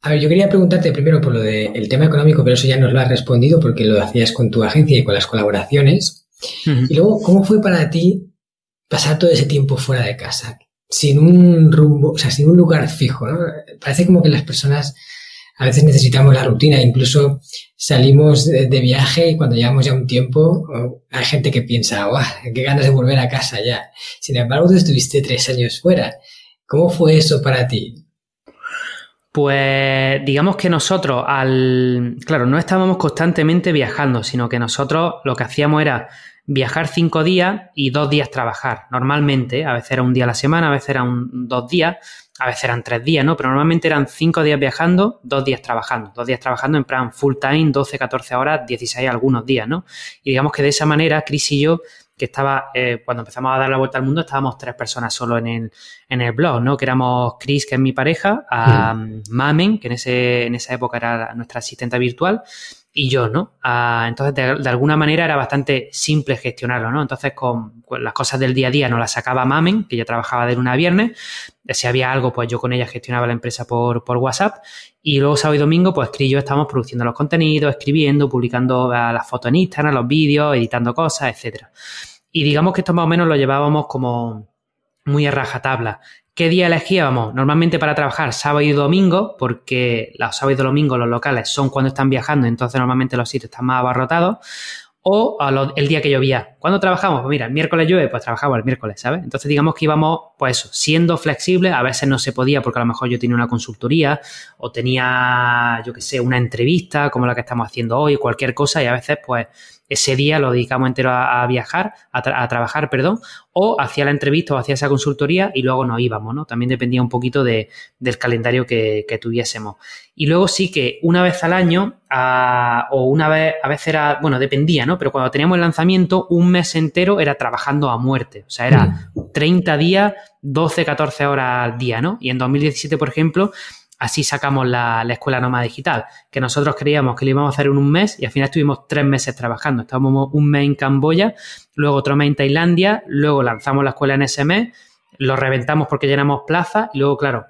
a ver, yo quería preguntarte primero por lo del tema económico, pero eso ya nos lo has respondido porque lo hacías con tu agencia y con las colaboraciones. Y luego, ¿cómo fue para ti pasar todo ese tiempo fuera de casa? Sin un rumbo, o sea, sin un lugar fijo, ¿no? Parece como que las personas a veces necesitamos la rutina, incluso salimos de, viaje y cuando llevamos ya un tiempo, hay gente que piensa, ¡guau! ¡Qué ganas de volver a casa ya! Sin embargo, tú estuviste tres años fuera. ¿Cómo fue eso para ti? Pues digamos que nosotros al... Claro, no estábamos constantemente viajando, sino que nosotros lo que hacíamos era viajar cinco días y dos días trabajar. Normalmente, a veces era un día a la semana, a veces eran dos días, a veces eran tres días, ¿no? Pero normalmente eran cinco días viajando, dos días trabajando. Dos días trabajando en plan full time, 12, 14 horas, 16 algunos días, ¿no? Y digamos que de esa manera, Chris y yo que estaba, eh, cuando empezamos a dar la vuelta al mundo, estábamos tres personas solo en el, en el blog, ¿no? Que éramos Chris, que es mi pareja, a Mamen, que en, ese, en esa época era nuestra asistente virtual, y yo, ¿no? entonces, de, alguna manera era bastante simple gestionarlo, ¿no? Entonces, con, las cosas del día a día no las sacaba Mamen, que yo trabajaba de lunes a viernes. Si había algo, pues yo con ella gestionaba la empresa por, por WhatsApp. Y luego sábado y domingo, pues Chris y yo estábamos produciendo los contenidos, escribiendo, publicando las fotos en Instagram, los vídeos, editando cosas, etcétera. Y digamos que esto más o menos lo llevábamos como muy a rajatabla. ¿Qué día elegíamos? Normalmente para trabajar sábado y domingo, porque los sábados y domingos los locales son cuando están viajando, entonces normalmente los sitios están más abarrotados. O el día que llovía. ¿Cuándo trabajamos? Pues mira, el miércoles llueve, pues trabajamos el miércoles, ¿sabes? Entonces digamos que íbamos, pues eso, siendo flexibles, a veces no se podía porque a lo mejor yo tenía una consultoría o tenía, yo qué sé, una entrevista como la que estamos haciendo hoy, cualquier cosa, y a veces pues ese día lo dedicamos entero a, viajar, a, trabajar, perdón, o hacía la entrevista o hacía esa consultoría y luego nos íbamos, ¿no? También dependía un poquito de, del calendario que, tuviésemos. Y luego sí que una vez al año, o una vez, a veces era, bueno, dependía, ¿no? Pero cuando teníamos el lanzamiento, un mes entero era trabajando a muerte. O sea, era 30 mm. días, 12, 14 horas al día, ¿no? Y en 2017, por ejemplo, así sacamos la, escuela nómada digital, que nosotros creíamos que lo íbamos a hacer en un mes y al final estuvimos tres meses trabajando. Estábamos un mes en Camboya, luego otro mes en Tailandia, luego lanzamos la escuela en ese mes, lo reventamos porque llenamos plaza y luego, claro,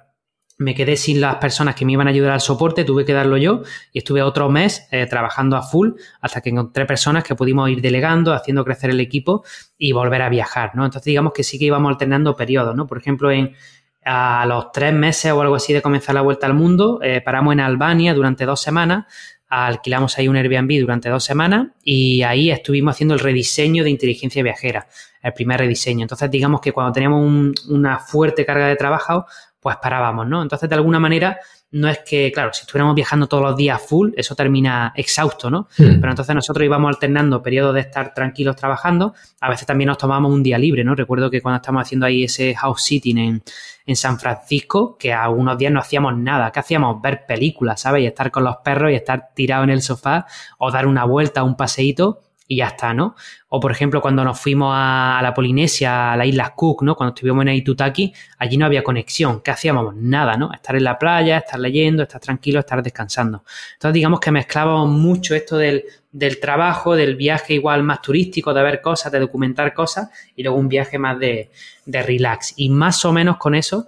me quedé sin las personas que me iban a ayudar al soporte, tuve que darlo yo y estuve otro mes eh, trabajando a full hasta que encontré personas que pudimos ir delegando, haciendo crecer el equipo y volver a viajar, ¿no? Entonces digamos que sí que íbamos alternando periodos, ¿no? Por ejemplo, en a los tres meses o algo así de comenzar la vuelta al mundo, eh, paramos en Albania durante dos semanas alquilamos ahí un Airbnb durante dos semanas y ahí estuvimos haciendo el rediseño de inteligencia viajera, el primer rediseño. Entonces, digamos que cuando teníamos una fuerte carga de trabajo, pues parábamos, ¿no? Entonces, de alguna manera, no es que, claro, si estuviéramos viajando todos los días full, eso termina exhausto, ¿no? Hmm. Pero entonces nosotros íbamos alternando periodos de estar tranquilos trabajando, a veces también nos tomábamos un día libre, ¿no? Recuerdo que cuando estábamos haciendo ahí ese house sitting en, en San Francisco, que algunos días no hacíamos nada, ¿qué hacíamos? Ver películas, ¿sabes? Y estar con los perros y estar tirado en el sofá o dar una vuelta, un paseíto y ya está, ¿no? O por ejemplo, cuando nos fuimos a, la Polinesia, a las Islas Cook, ¿no? Cuando estuvimos en Aitutaki, allí no había conexión. ¿Qué hacíamos? Nada, ¿no? Estar en la playa, estar leyendo, estar tranquilo, estar descansando. Entonces, digamos que mezclábamos mucho esto del, del trabajo, del viaje igual más turístico, de ver cosas, de documentar cosas, y luego un viaje más de, de relax. Y más o menos con eso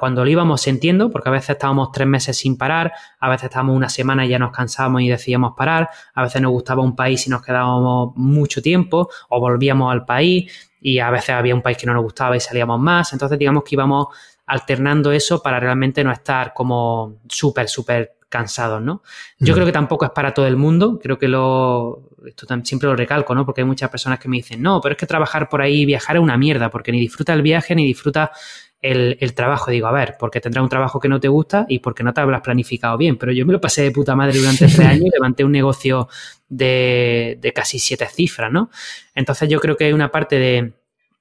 cuando lo íbamos sintiendo, porque a veces estábamos tres meses sin parar, a veces estábamos una semana y ya nos cansábamos y decíamos parar, a veces nos gustaba un país y nos quedábamos mucho tiempo, o volvíamos al país, y a veces había un país que no nos gustaba y salíamos más. Entonces, digamos que íbamos alternando eso para realmente no estar como súper, súper cansados, ¿no? Yo creo que tampoco es para todo el mundo, creo que lo, esto siempre lo recalco, ¿no? Porque hay muchas personas que me dicen, no, pero es que trabajar por ahí, viajar es una mierda, porque ni disfruta el viaje, ni disfruta el, trabajo. Digo, a ver, porque tendrás un trabajo que no te gusta y porque no te habrás planificado bien. Pero yo me lo pasé de puta madre durante tres años y levanté un negocio de, de casi siete cifras, ¿no? Entonces yo creo que hay una parte de,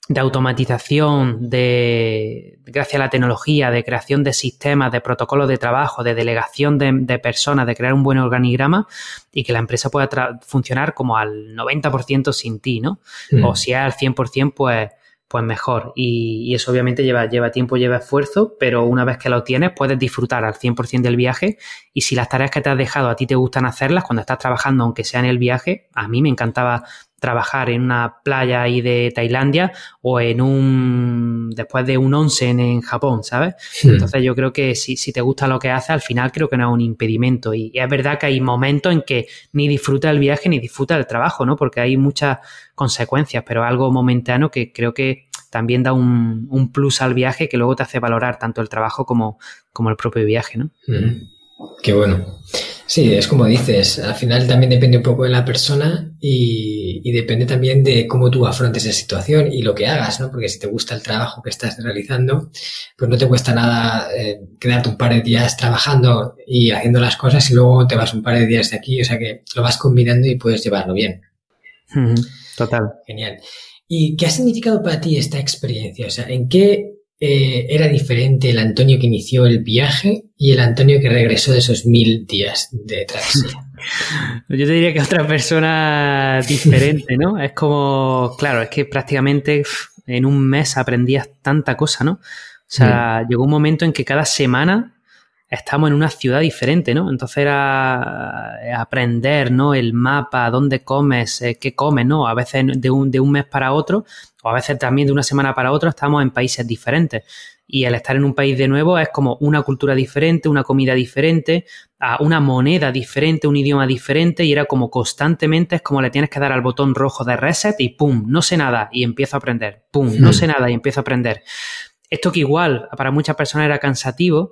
de automatización, de, gracias a la tecnología, de creación de sistemas, de protocolos de trabajo, de delegación de, de personas, de crear un buen organigrama y que la empresa pueda funcionar como al 90% sin ti, ¿no? Mm. O si es al 100%, pues pues mejor. Y, eso obviamente lleva, lleva tiempo, lleva esfuerzo, pero una vez que lo tienes puedes disfrutar al 100% del viaje y si las tareas que te has dejado a ti te gustan hacerlas cuando estás trabajando, aunque sea en el viaje, a mí me encantaba trabajar en una playa ahí de Tailandia o en un después de un onsen en Japón, ¿sabes? Entonces yo creo que si, si, te gusta lo que haces, al final creo que no es un impedimento. Y, es verdad que hay momentos en que ni disfruta el viaje ni disfruta el trabajo, ¿no? Porque hay muchas consecuencias, pero algo momentáneo que creo que también da un, un, plus al viaje que luego te hace valorar tanto el trabajo como, como el propio viaje, ¿no? Qué bueno. Sí, es como dices, al final también depende un poco de la persona y, depende también de cómo tú afrontes esa situación y lo que hagas, ¿no? Porque si te gusta el trabajo que estás realizando, pues no te cuesta nada eh, quedarte un par de días trabajando y haciendo las cosas y luego te vas un par de días de aquí, o sea que lo vas combinando y puedes llevarlo bien. Total. Genial. ¿Y qué ha significado para ti esta experiencia? O sea, ¿en qué eh, era diferente el Antonio que inició el viaje y el Antonio que regresó de esos mil días de travesía? Yo te diría que otra persona diferente, ¿no? Es como, claro, es que prácticamente en un mes aprendías tanta cosa, ¿no? O sea, llegó un momento en que cada semana estamos en una ciudad diferente, ¿no? Entonces era eh, aprender, ¿no? El mapa, dónde comes, eh, qué comes, ¿no? A veces de un, de un mes para otro, o a veces también de una semana para otra, estamos en países diferentes. Y el estar en un país de nuevo es como una cultura diferente, una comida diferente, una moneda diferente, un idioma diferente, y era como constantemente, es como le tienes que dar al botón rojo de reset y pum, no sé nada y empiezo a aprender, pum, no sé nada y empiezo a aprender. Esto que igual para muchas personas era cansativo,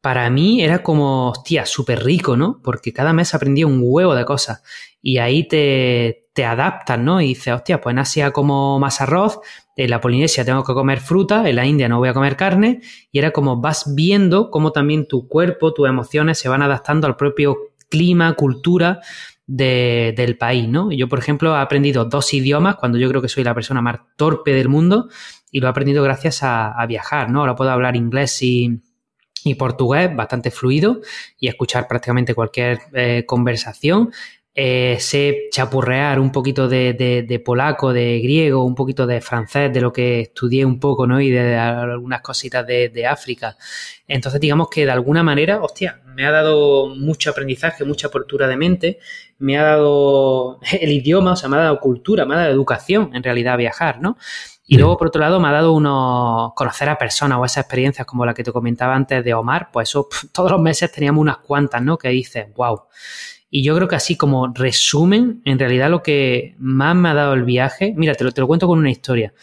para mí era como, hostia, súper rico, ¿no? Porque cada mes aprendía un huevo de cosas y ahí te, te adaptas, ¿no? Y dices, hostia, pues en Asia como más arroz, en la Polinesia tengo que comer fruta, en la India no voy a comer carne y era como vas viendo cómo también tu cuerpo, tus emociones se van adaptando al propio clima, cultura del país, ¿no? Yo, por ejemplo, he aprendido dos idiomas cuando yo creo que soy la persona más torpe del mundo y lo he aprendido gracias a, viajar, ¿no? Ahora puedo hablar inglés y y portugués bastante fluido y escuchar prácticamente cualquier eh, conversación. Eh, sé chapurrear un poquito de, de, polaco, de griego, un poquito de francés, de lo que estudié un poco, ¿no? Y de, algunas cositas de, África. Entonces, digamos que de alguna manera, hostia, me ha dado mucho aprendizaje, mucha apertura de mente, me ha dado el idioma, o sea, me ha dado cultura, me ha dado educación, en realidad, viajar, ¿no? Y luego, por otro lado, me ha dado uno conocer a personas o esas experiencias como la que te comentaba antes de Omar, pues eso, todos los meses teníamos unas cuantas, ¿no? Que dices, wow. Y yo creo que así como resumen, en realidad lo que más me ha dado el viaje, mira, te lo, te lo cuento con una historia.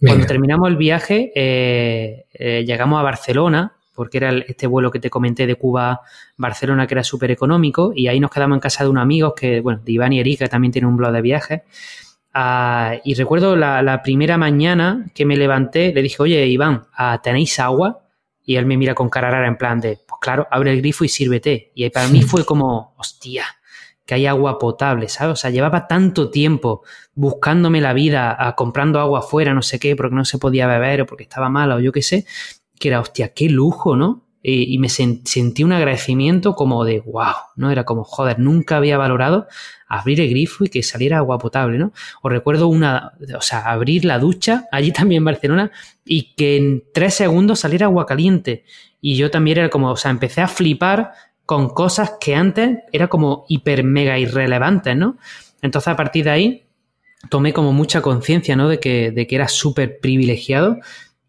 Cuando terminamos el viaje, eh, eh, llegamos a Barcelona, porque era este vuelo que te comenté de Cuba a Barcelona que era súper económico y ahí nos quedamos en casa de unos amigos que, bueno, de Iván y Erika, que también tienen un blog de viajes. Ah, y recuerdo la, primera mañana que me levanté, le dije, oye, Iván, ah, ¿tenéis agua? Y él me mira con cara rara en plan de, pues claro, abre el grifo y sírvete. Y para mí fue como, hostia, que hay agua potable, ¿sabes? O sea, llevaba tanto tiempo buscándome la vida, a, comprando agua afuera, no sé qué, porque no se podía beber o porque estaba mala o yo qué sé, que era, hostia, qué lujo, ¿no? y me sentí un agradecimiento como de, wow, ¿no? Era como, joder, nunca había valorado abrir el grifo y que saliera agua potable, ¿no? O recuerdo una, o sea, abrir la ducha, allí también en Barcelona, y que en tres segundos saliera agua caliente. Y yo también era como, o sea, empecé a flipar con cosas que antes era como hiper mega irrelevantes, ¿no? Entonces a partir de ahí tomé como mucha conciencia, ¿no? De que, de que era súper privilegiado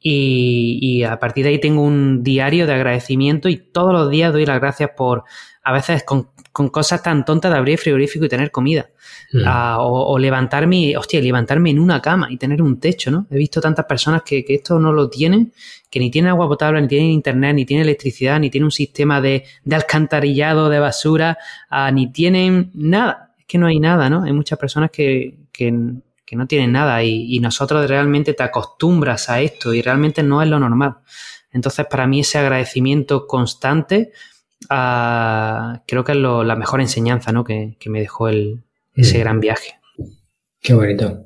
y, a partir de ahí tengo un diario de agradecimiento y todos los días doy las gracias por, a veces con, cosas tan tontas de abrir el frigorífico y tener comida. Mm. Ah, o, levantarme, hostia, levantarme en una cama y tener un techo, ¿no? He visto tantas personas que, que, esto no lo tienen, que ni tienen agua potable, ni tienen internet, ni tienen electricidad, ni tienen un sistema de, de alcantarillado de basura, ah, ni tienen nada. Es que no hay nada, ¿no? Hay muchas personas que, que, no tienen nada y, y nosotros realmente te acostumbras a esto y realmente no es lo normal. Entonces, para mí ese agradecimiento constante creo que es la mejor enseñanza ¿no? que, me dejó el, ese mm. gran viaje. Qué bonito.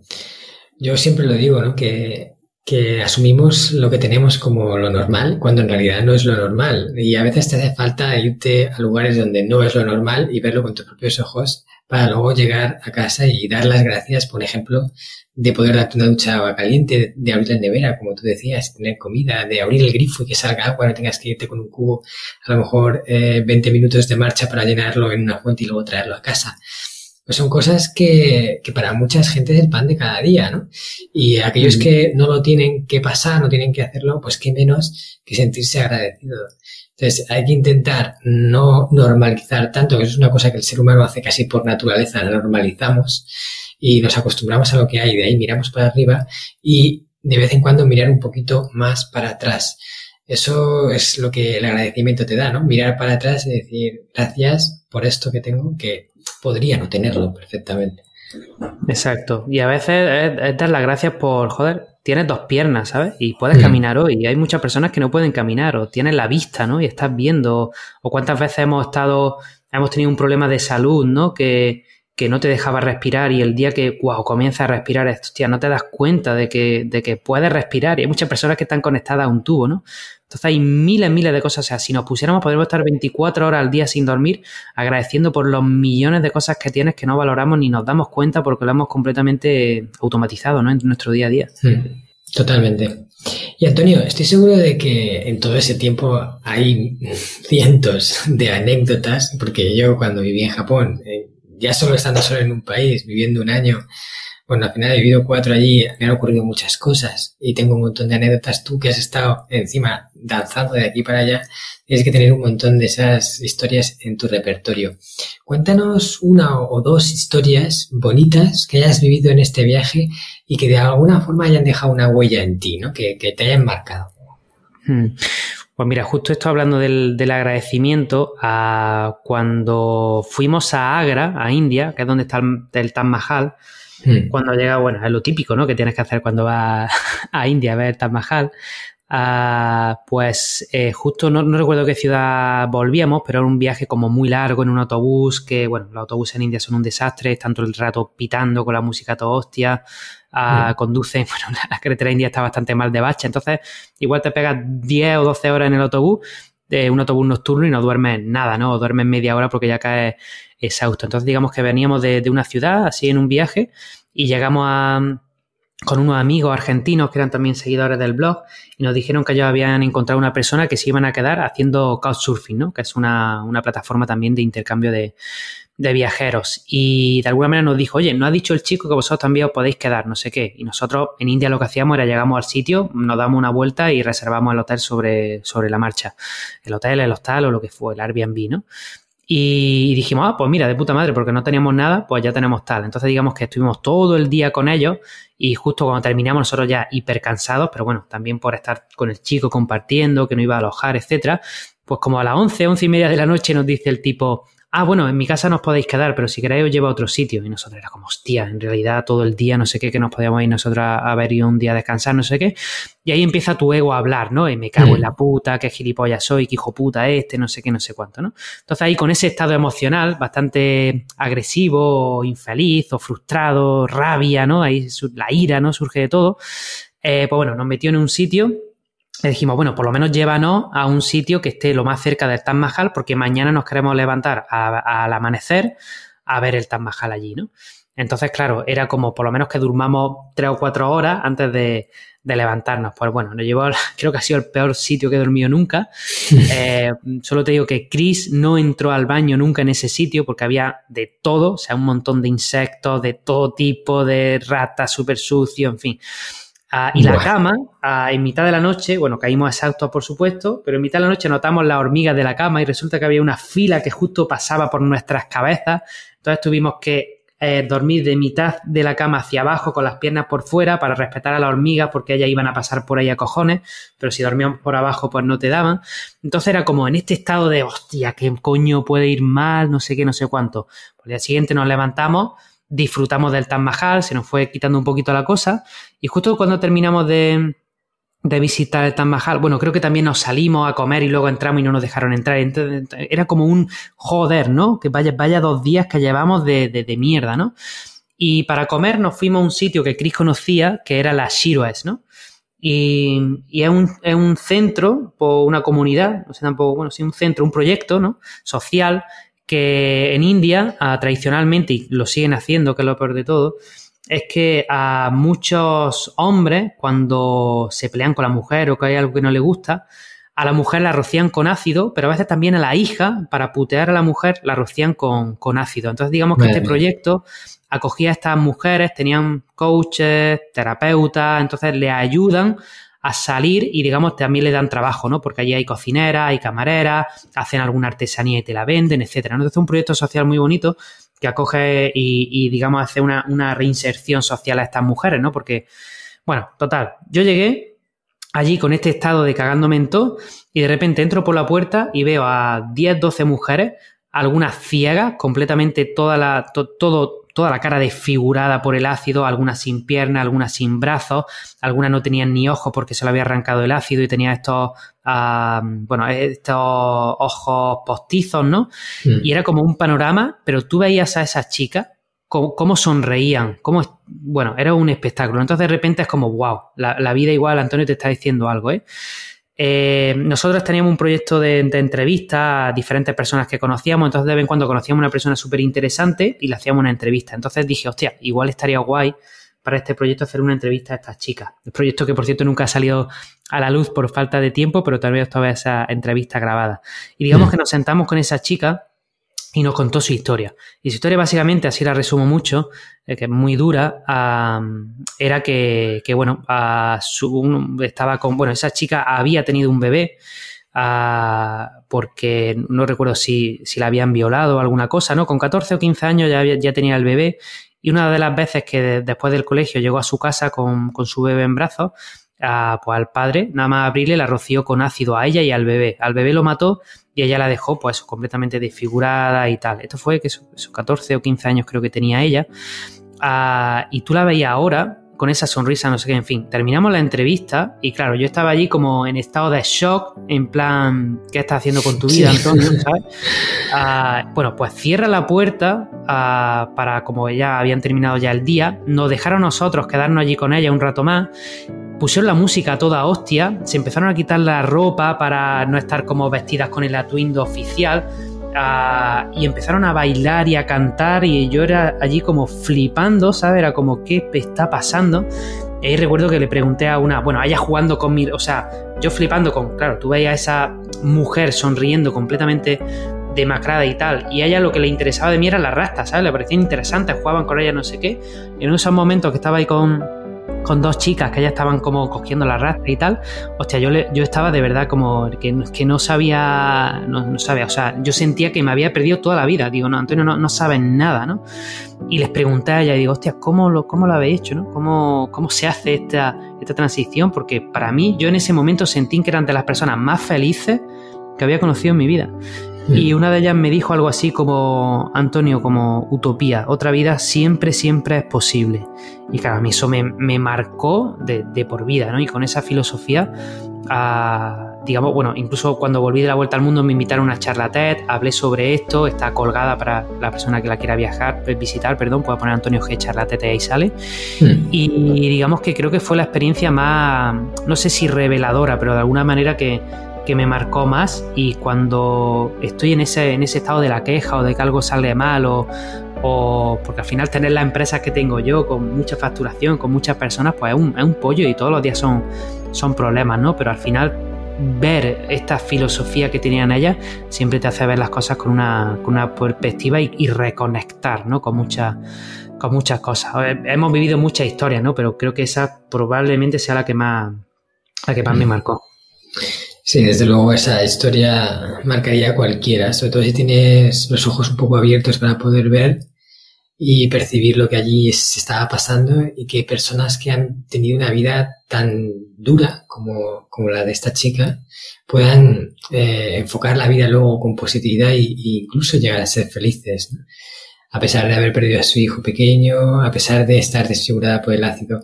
Yo siempre lo digo, ¿no? Que, que asumimos lo que tenemos como lo normal, cuando en realidad no es lo normal. Y a veces te hace falta irte a lugares donde no es lo normal y verlo con tus propios ojos para luego llegar a casa y dar las gracias, por ejemplo, de poder darte una ducha agua caliente, de abrir la nevera, como tú decías, tener comida, de abrir el grifo y que salga agua, no tengas que irte con un cubo, a lo mejor eh, 20 minutos de marcha para llenarlo en una fuente y luego traerlo a casa. Pues son cosas que, que para mucha gente es el pan de cada día, ¿no? Y aquellos que no lo tienen que pasar, no tienen que hacerlo, pues qué menos que sentirse agradecido. Entonces hay que intentar no normalizar tanto, que eso es una cosa que el ser humano hace casi por naturaleza, normalizamos y nos acostumbramos a lo que hay, de ahí miramos para arriba y de vez en cuando mirar un poquito más para atrás. Eso es lo que el agradecimiento te da, ¿no? Mirar para atrás y decir gracias por esto que tengo, que podría no tenerlo perfectamente. Exacto. Y a veces es, dar las gracias por, joder, tienes dos piernas, ¿sabes? Y puedes mm. caminar hoy. Hay muchas personas que no pueden caminar o tienes la vista, ¿no? Y estás viendo. O cuántas veces hemos estado, hemos tenido un problema de salud, ¿no? Que, que no te dejaba respirar y el día que, wow, comienzas a respirar, hostia, no te das cuenta de que, de que puedes respirar. Y hay muchas personas que están conectadas a un tubo, ¿no? Entonces hay miles, miles de cosas. O sea, si nos pusiéramos, podríamos estar 24 horas al día sin dormir, agradeciendo por los millones de cosas que tienes que no valoramos ni nos damos cuenta porque lo hemos completamente automatizado, ¿no? En nuestro día a día. Hmm, totalmente. Y Antonio, estoy seguro de que en todo ese tiempo hay cientos de anécdotas, porque yo cuando viví en Japón, ya solo estando solo en un país, viviendo un año, bueno, al final he vivido cuatro allí, me han ocurrido muchas cosas y tengo un montón de anécdotas. Tú que has estado encima danzando de aquí para allá, tienes que tener un montón de esas historias en tu repertorio. Cuéntanos una o dos historias bonitas que hayas vivido en este viaje y que de alguna forma hayan dejado una huella en ti, ¿no? Que, te hayan marcado. Hmm. Pues mira, justo esto hablando del, agradecimiento, a cuando fuimos a Agra, a India, que es donde está el, Taj Mahal, hmm. cuando llega, bueno, es lo típico, ¿no? Que tienes que hacer cuando vas a India a ver el Taj Mahal. Ah, pues eh, justo no, no, recuerdo qué ciudad volvíamos, pero era un viaje como muy largo en un autobús, que bueno, los autobuses en India son un desastre, tanto el rato pitando con la música todo hostia, uh, conducen, bueno, la carretera india está bastante mal de bacha, entonces igual te pegas 10 o 12 horas en el autobús, de un autobús nocturno y no duermes nada, ¿no? O duermes media hora porque ya caes exhausto. Entonces digamos que veníamos de, de una ciudad, así en un viaje, y llegamos a con unos amigos argentinos que eran también seguidores del blog y nos dijeron que ellos habían encontrado una persona que se iban a quedar haciendo couchsurfing, ¿no? que es una, una plataforma también de intercambio de, de viajeros y de alguna manera nos dijo, oye, ¿no ha dicho el chico que vosotros también os podéis quedar? No sé qué. Y nosotros en India lo que hacíamos era llegamos al sitio, nos damos una vuelta y reservamos el hotel sobre, sobre la marcha. El hotel, el hostal o lo que fue, el Airbnb, ¿no? Y dijimos, ah, pues mira, de puta madre, porque no teníamos nada, pues ya tenemos tal. Entonces digamos que estuvimos todo el día con ellos y justo cuando terminamos nosotros ya hiper cansados, pero bueno, también por estar con el chico compartiendo, que no iba a alojar, etcétera, pues como a las 11, 11 y media de la noche nos dice el tipo, ah, bueno, en mi casa no os podéis quedar, pero si queréis os llevo a otro sitio. Y nosotros era como, hostia, en realidad todo el día no sé qué, que nos podíamos ir nosotros a ver y un día a descansar, no sé qué. Y ahí empieza tu ego a hablar, ¿no? Y me cago en la puta, qué gilipollas soy, qué hijo puta este, no sé qué, no sé cuánto, ¿no? Entonces ahí con ese estado emocional bastante agresivo, infeliz o frustrado, rabia, ¿no? Ahí la ira, ¿no? Surge de todo. Eh, pues bueno, nos metió en un sitio le dijimos, bueno, por lo menos llévanos a un sitio que esté lo más cerca del Taj Mahal, porque mañana nos queremos levantar al amanecer a ver el Taj Mahal allí, ¿no? Entonces, claro, era como por lo menos que durmamos tres o cuatro horas antes de, levantarnos. Pues bueno, nos llevó, creo que ha sido el peor sitio que he dormido nunca. Eh, solo te digo que Chris no entró al baño nunca en ese sitio porque había de todo, o sea, un montón de insectos, de todo tipo, de ratas súper sucio, en fin. Ah, y la cama, ah, en mitad de la noche, bueno, caímos exhaustos por supuesto, pero en mitad de la noche notamos las hormigas de la cama y resulta que había una fila que justo pasaba por nuestras cabezas. Entonces tuvimos que eh, dormir de mitad de la cama hacia abajo con las piernas por fuera para respetar a las hormigas porque ellas iban a pasar por ahí a cojones, pero si dormíamos por abajo pues no te daban. Entonces era como en este estado de, hostia, ¿qué coño puede ir mal? No sé qué, no sé cuánto. Por el día siguiente nos levantamos disfrutamos del Taj Mahal, se nos fue quitando un poquito la cosa y justo cuando terminamos de, visitar el Taj bueno, creo que también nos salimos a comer y luego entramos y no nos dejaron entrar. Entonces, era como un joder, ¿no? Que vaya, vaya dos días que llevamos de, de, mierda, ¿no? Y para comer nos fuimos a un sitio que Chris conocía, que era la Shiroes, ¿no? Y, y es, un, es, un, centro, por una comunidad, no sé tampoco, bueno, sí, un centro, un proyecto, ¿no? Social que en India, ah, tradicionalmente, y lo siguen haciendo, que es lo peor de todo, es que a muchos hombres, cuando se pelean con la mujer o que hay algo que no le gusta, a la mujer la rocían con ácido, pero a veces también a la hija, para putear a la mujer, la rocían con, ácido. Entonces, digamos que este proyecto acogía a estas mujeres, tenían coaches, terapeutas, entonces le ayudan a salir y digamos también le dan trabajo, ¿no? Porque allí hay cocineras, hay camareras, hacen alguna artesanía y te la venden, etcétera. Entonces es un proyecto social muy bonito que acoge y, digamos hace una, una, reinserción social a estas mujeres, ¿no? Porque, bueno, total, yo llegué allí con este estado de cagándome en todo y de repente entro por la puerta y veo a 10, 12 mujeres, algunas ciegas, completamente toda la, todo toda la cara desfigurada por el ácido, algunas sin pierna, algunas sin brazos, algunas no tenían ni ojos porque se le había arrancado el ácido y tenía estos, bueno, estos ojos postizos, ¿no? Mm. Y era como un panorama, pero tú veías a esas chicas cómo, sonreían, cómo, bueno, era un espectáculo. Entonces de repente es como, wow, la, la vida igual, Antonio te está diciendo algo, ¿eh? Eh, nosotros teníamos un proyecto de, entrevista a diferentes personas que conocíamos, entonces de vez en cuando conocíamos a una persona súper interesante y le hacíamos una entrevista. Entonces dije, hostia, igual estaría guay para este proyecto hacer una entrevista a estas chicas. El proyecto que, por cierto, nunca ha salido a la luz por falta de tiempo, pero todavía estaba esa entrevista grabada. Y digamos mm. que nos sentamos con esa chica y nos contó su historia. Y su historia básicamente, así la resumo mucho, eh, que es muy dura, era que, que bueno, estaba con, bueno, esa chica había tenido un bebé porque no recuerdo si, si, la habían violado o alguna cosa, ¿no? Con 14 o 15 años ya, ya tenía el bebé y una de las veces que después del colegio llegó a su casa con, con su bebé en brazos, pues al padre, nada más abrirle, la roció con ácido a ella y al bebé. Al bebé lo mató y ella la dejó pues completamente desfigurada y tal. Esto fue que esos 14 o 15 años creo que tenía ella. Ah, y tú la veías ahora con esa sonrisa, no sé qué, en fin. Terminamos la entrevista y claro, yo estaba allí como en estado de shock, en plan, ¿qué estás haciendo con tu vida, Antonio? Ah, bueno, pues cierra la puerta ah, para, como ya habían terminado ya el día, nos dejaron nosotros quedarnos allí con ella un rato más pusieron la música toda hostia, se empezaron a quitar la ropa para no estar como vestidas con el atuendo oficial y empezaron a bailar y a cantar y yo era allí como flipando, ¿sabes? Era como, ¿qué está pasando? Y recuerdo que le pregunté a una, bueno, ella jugando con mi, o sea, yo flipando con, claro, tú veías a esa mujer sonriendo completamente demacrada y tal, y a ella lo que le interesaba de mí era la rasta, ¿sabes? Le parecía interesante, jugaban con ella no sé qué. En esos momentos que estaba ahí con, con dos chicas que ya estaban como cogiendo la rastra y tal, hostia, yo, le, yo estaba de verdad como que, no sabía, no, no, sabía, o sea, yo sentía que me había perdido toda la vida. Digo, no, Antonio, no, no nada, ¿no? Y les pregunté a ella, digo, hostia, ¿cómo lo, cómo lo habéis hecho, ¿no? ¿Cómo, cómo se hace esta, esta transición? Porque para mí, yo en ese momento sentí que eran de las personas más felices que había conocido en mi vida. Y una de ellas me dijo algo así como, Antonio, como utopía, otra vida siempre, siempre es posible. Y claro, a mí eso me, me marcó de, de, por vida, ¿no? Y con esa filosofía, a, digamos, bueno, incluso cuando volví de la vuelta al mundo me invitaron a una charla TED, hablé sobre esto, está colgada para la persona que la quiera viajar, pues, visitar, perdón, puede poner Antonio G. charla TED y ahí sale. Mm. Y digamos que creo que fue la experiencia más, no sé si reveladora, pero de alguna manera que que me marcó más y cuando estoy en ese, en ese estado de la queja o de que algo sale mal o, o porque al final tener las empresas que tengo yo con mucha facturación, con muchas personas, pues es un, es un pollo y todos los días son, son problemas, ¿no? Pero al final ver esta filosofía que tenían ellas siempre te hace ver las cosas con una, con una perspectiva y, y, reconectar ¿no? con, muchas con muchas cosas. Hemos vivido muchas historias, ¿no? pero creo que esa probablemente sea la que más, la que más me marcó. Sí, desde luego esa historia marcaría a cualquiera, sobre todo si tienes los ojos un poco abiertos para poder ver y percibir lo que allí se estaba pasando y que personas que han tenido una vida tan dura como, como la de esta chica puedan eh, enfocar la vida luego con positividad e incluso llegar a ser felices, a pesar de haber perdido a su hijo pequeño, a pesar de estar desfigurada por el ácido.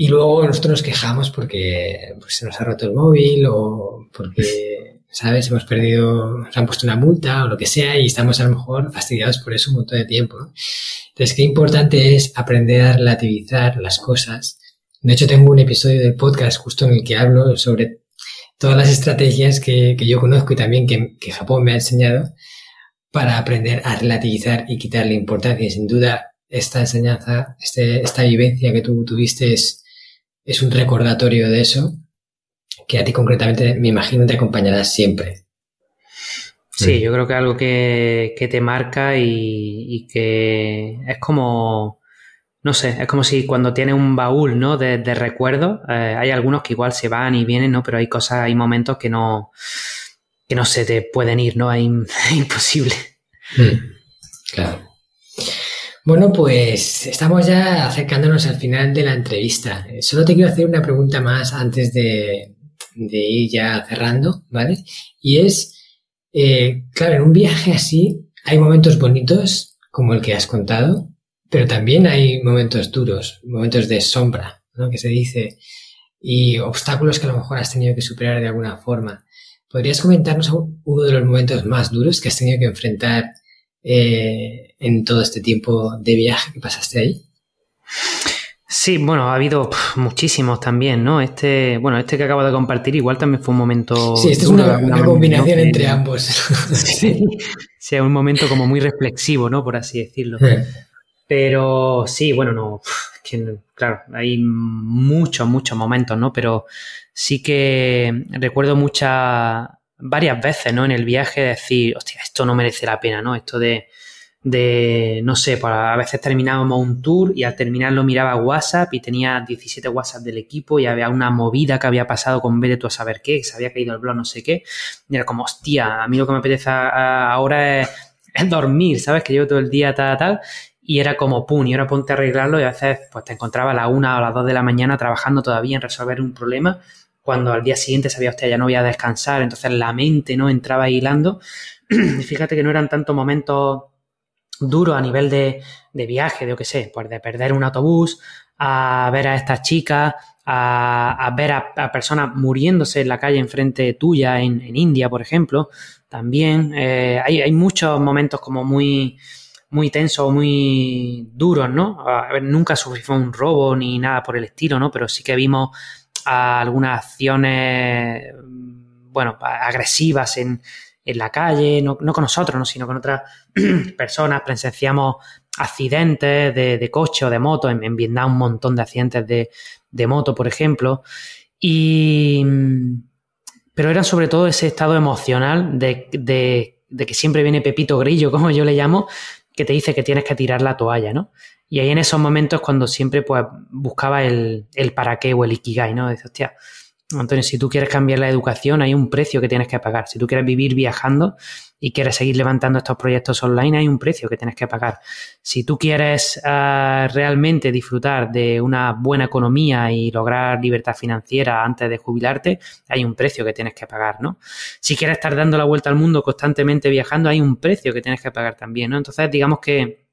Y luego nosotros nos quejamos porque pues, se nos ha roto el móvil o porque, ¿sabes? Hemos perdido, nos han puesto una multa o lo que sea y estamos a lo mejor fastidiados por eso un montón de tiempo. Entonces, qué importante es aprender a relativizar las cosas. De hecho, tengo un episodio del podcast justo en el que hablo sobre todas las estrategias que, que yo conozco y también que, que Japón me ha enseñado para aprender a relativizar y quitarle importancia. Y sin duda, esta enseñanza, este, esta vivencia que tú tuviste es, es un recordatorio de eso que a ti concretamente me imagino te acompañará siempre. Sí, yo creo que algo que, que te marca y, y, que es como, no sé, es como si cuando tienes un baúl ¿no? de, de recuerdos, eh, hay algunos que igual se van y vienen, ¿no? pero hay cosas, hay momentos que no, que no se te pueden ir, ¿no? Es, imposible. Mm, claro. Bueno, pues estamos ya acercándonos al final de la entrevista. Solo te quiero hacer una pregunta más antes de, de ir ya cerrando, ¿vale? Y es, eh, claro, en un viaje así hay momentos bonitos, como el que has contado, pero también hay momentos duros, momentos de sombra, ¿no? Que se dice, y obstáculos que a lo mejor has tenido que superar de alguna forma. ¿Podrías comentarnos uno de los momentos más duros que has tenido que enfrentar eh, en todo este tiempo de viaje que pasaste ahí? Sí, bueno, ha habido muchísimos también, ¿no? Este, bueno, este que acabo de compartir igual también fue un momento. Sí, este es una, una combinación entre ambos. sí, sí, un momento como muy reflexivo, ¿no? Por así decirlo. Pero sí, bueno, no, claro, hay muchos, muchos momentos, ¿no? Pero sí que recuerdo muchas, varias veces, ¿no? En el viaje decir, hostia, esto no merece la pena, ¿no? Esto de, de no sé, pues a veces terminábamos un tour y al terminarlo miraba WhatsApp y tenía 17 WhatsApp del equipo y había una movida que había pasado con vete tú a saber qué, que se había caído el blog, no sé qué. Y era como, hostia, a mí lo que me apetece ahora es, dormir, ¿sabes? Que llevo todo el día tal, tal. Y era como, pum, y ahora ponte a arreglarlo y a veces pues te encontraba a la una o a las dos de la mañana trabajando todavía en resolver un problema cuando al día siguiente sabía usted ya no voy a descansar, entonces la mente no entraba hilando. Fíjate que no eran tantos momentos duros a nivel de, de viaje, de, yo qué sé, pues de perder un autobús, a ver a estas chicas, a, ver a, personas muriéndose en la calle enfrente tuya, en, en India, por ejemplo, también. Eh, hay, hay, muchos momentos como muy, muy tensos, muy duros, ¿no? Nunca sufrimos un robo ni nada por el estilo, ¿no? Pero sí que vimos algunas acciones, bueno, agresivas en, en la calle, no, no, con nosotros, ¿no? sino con otras personas. Presenciamos accidentes de, de, coche o de moto. En, en, Vietnam un montón de accidentes de, de moto, por ejemplo. Y, pero era sobre todo ese estado emocional de, de, que siempre viene Pepito Grillo, como yo le llamo, que te dice que tienes que tirar la toalla, ¿no? Y ahí en esos momentos cuando siempre pues buscaba el, el para qué o el ikigai, ¿no? Hostia, Antonio, si tú quieres cambiar la educación, hay un precio que tienes que pagar. Si tú quieres vivir viajando y quieres seguir levantando estos proyectos online, hay un precio que tienes que pagar. Si tú quieres uh, realmente disfrutar de una buena economía y lograr libertad financiera antes de jubilarte, hay un precio que tienes que pagar, ¿no? Si quieres estar dando la vuelta al mundo constantemente viajando, hay un precio que tienes que pagar también, ¿no? Entonces, digamos que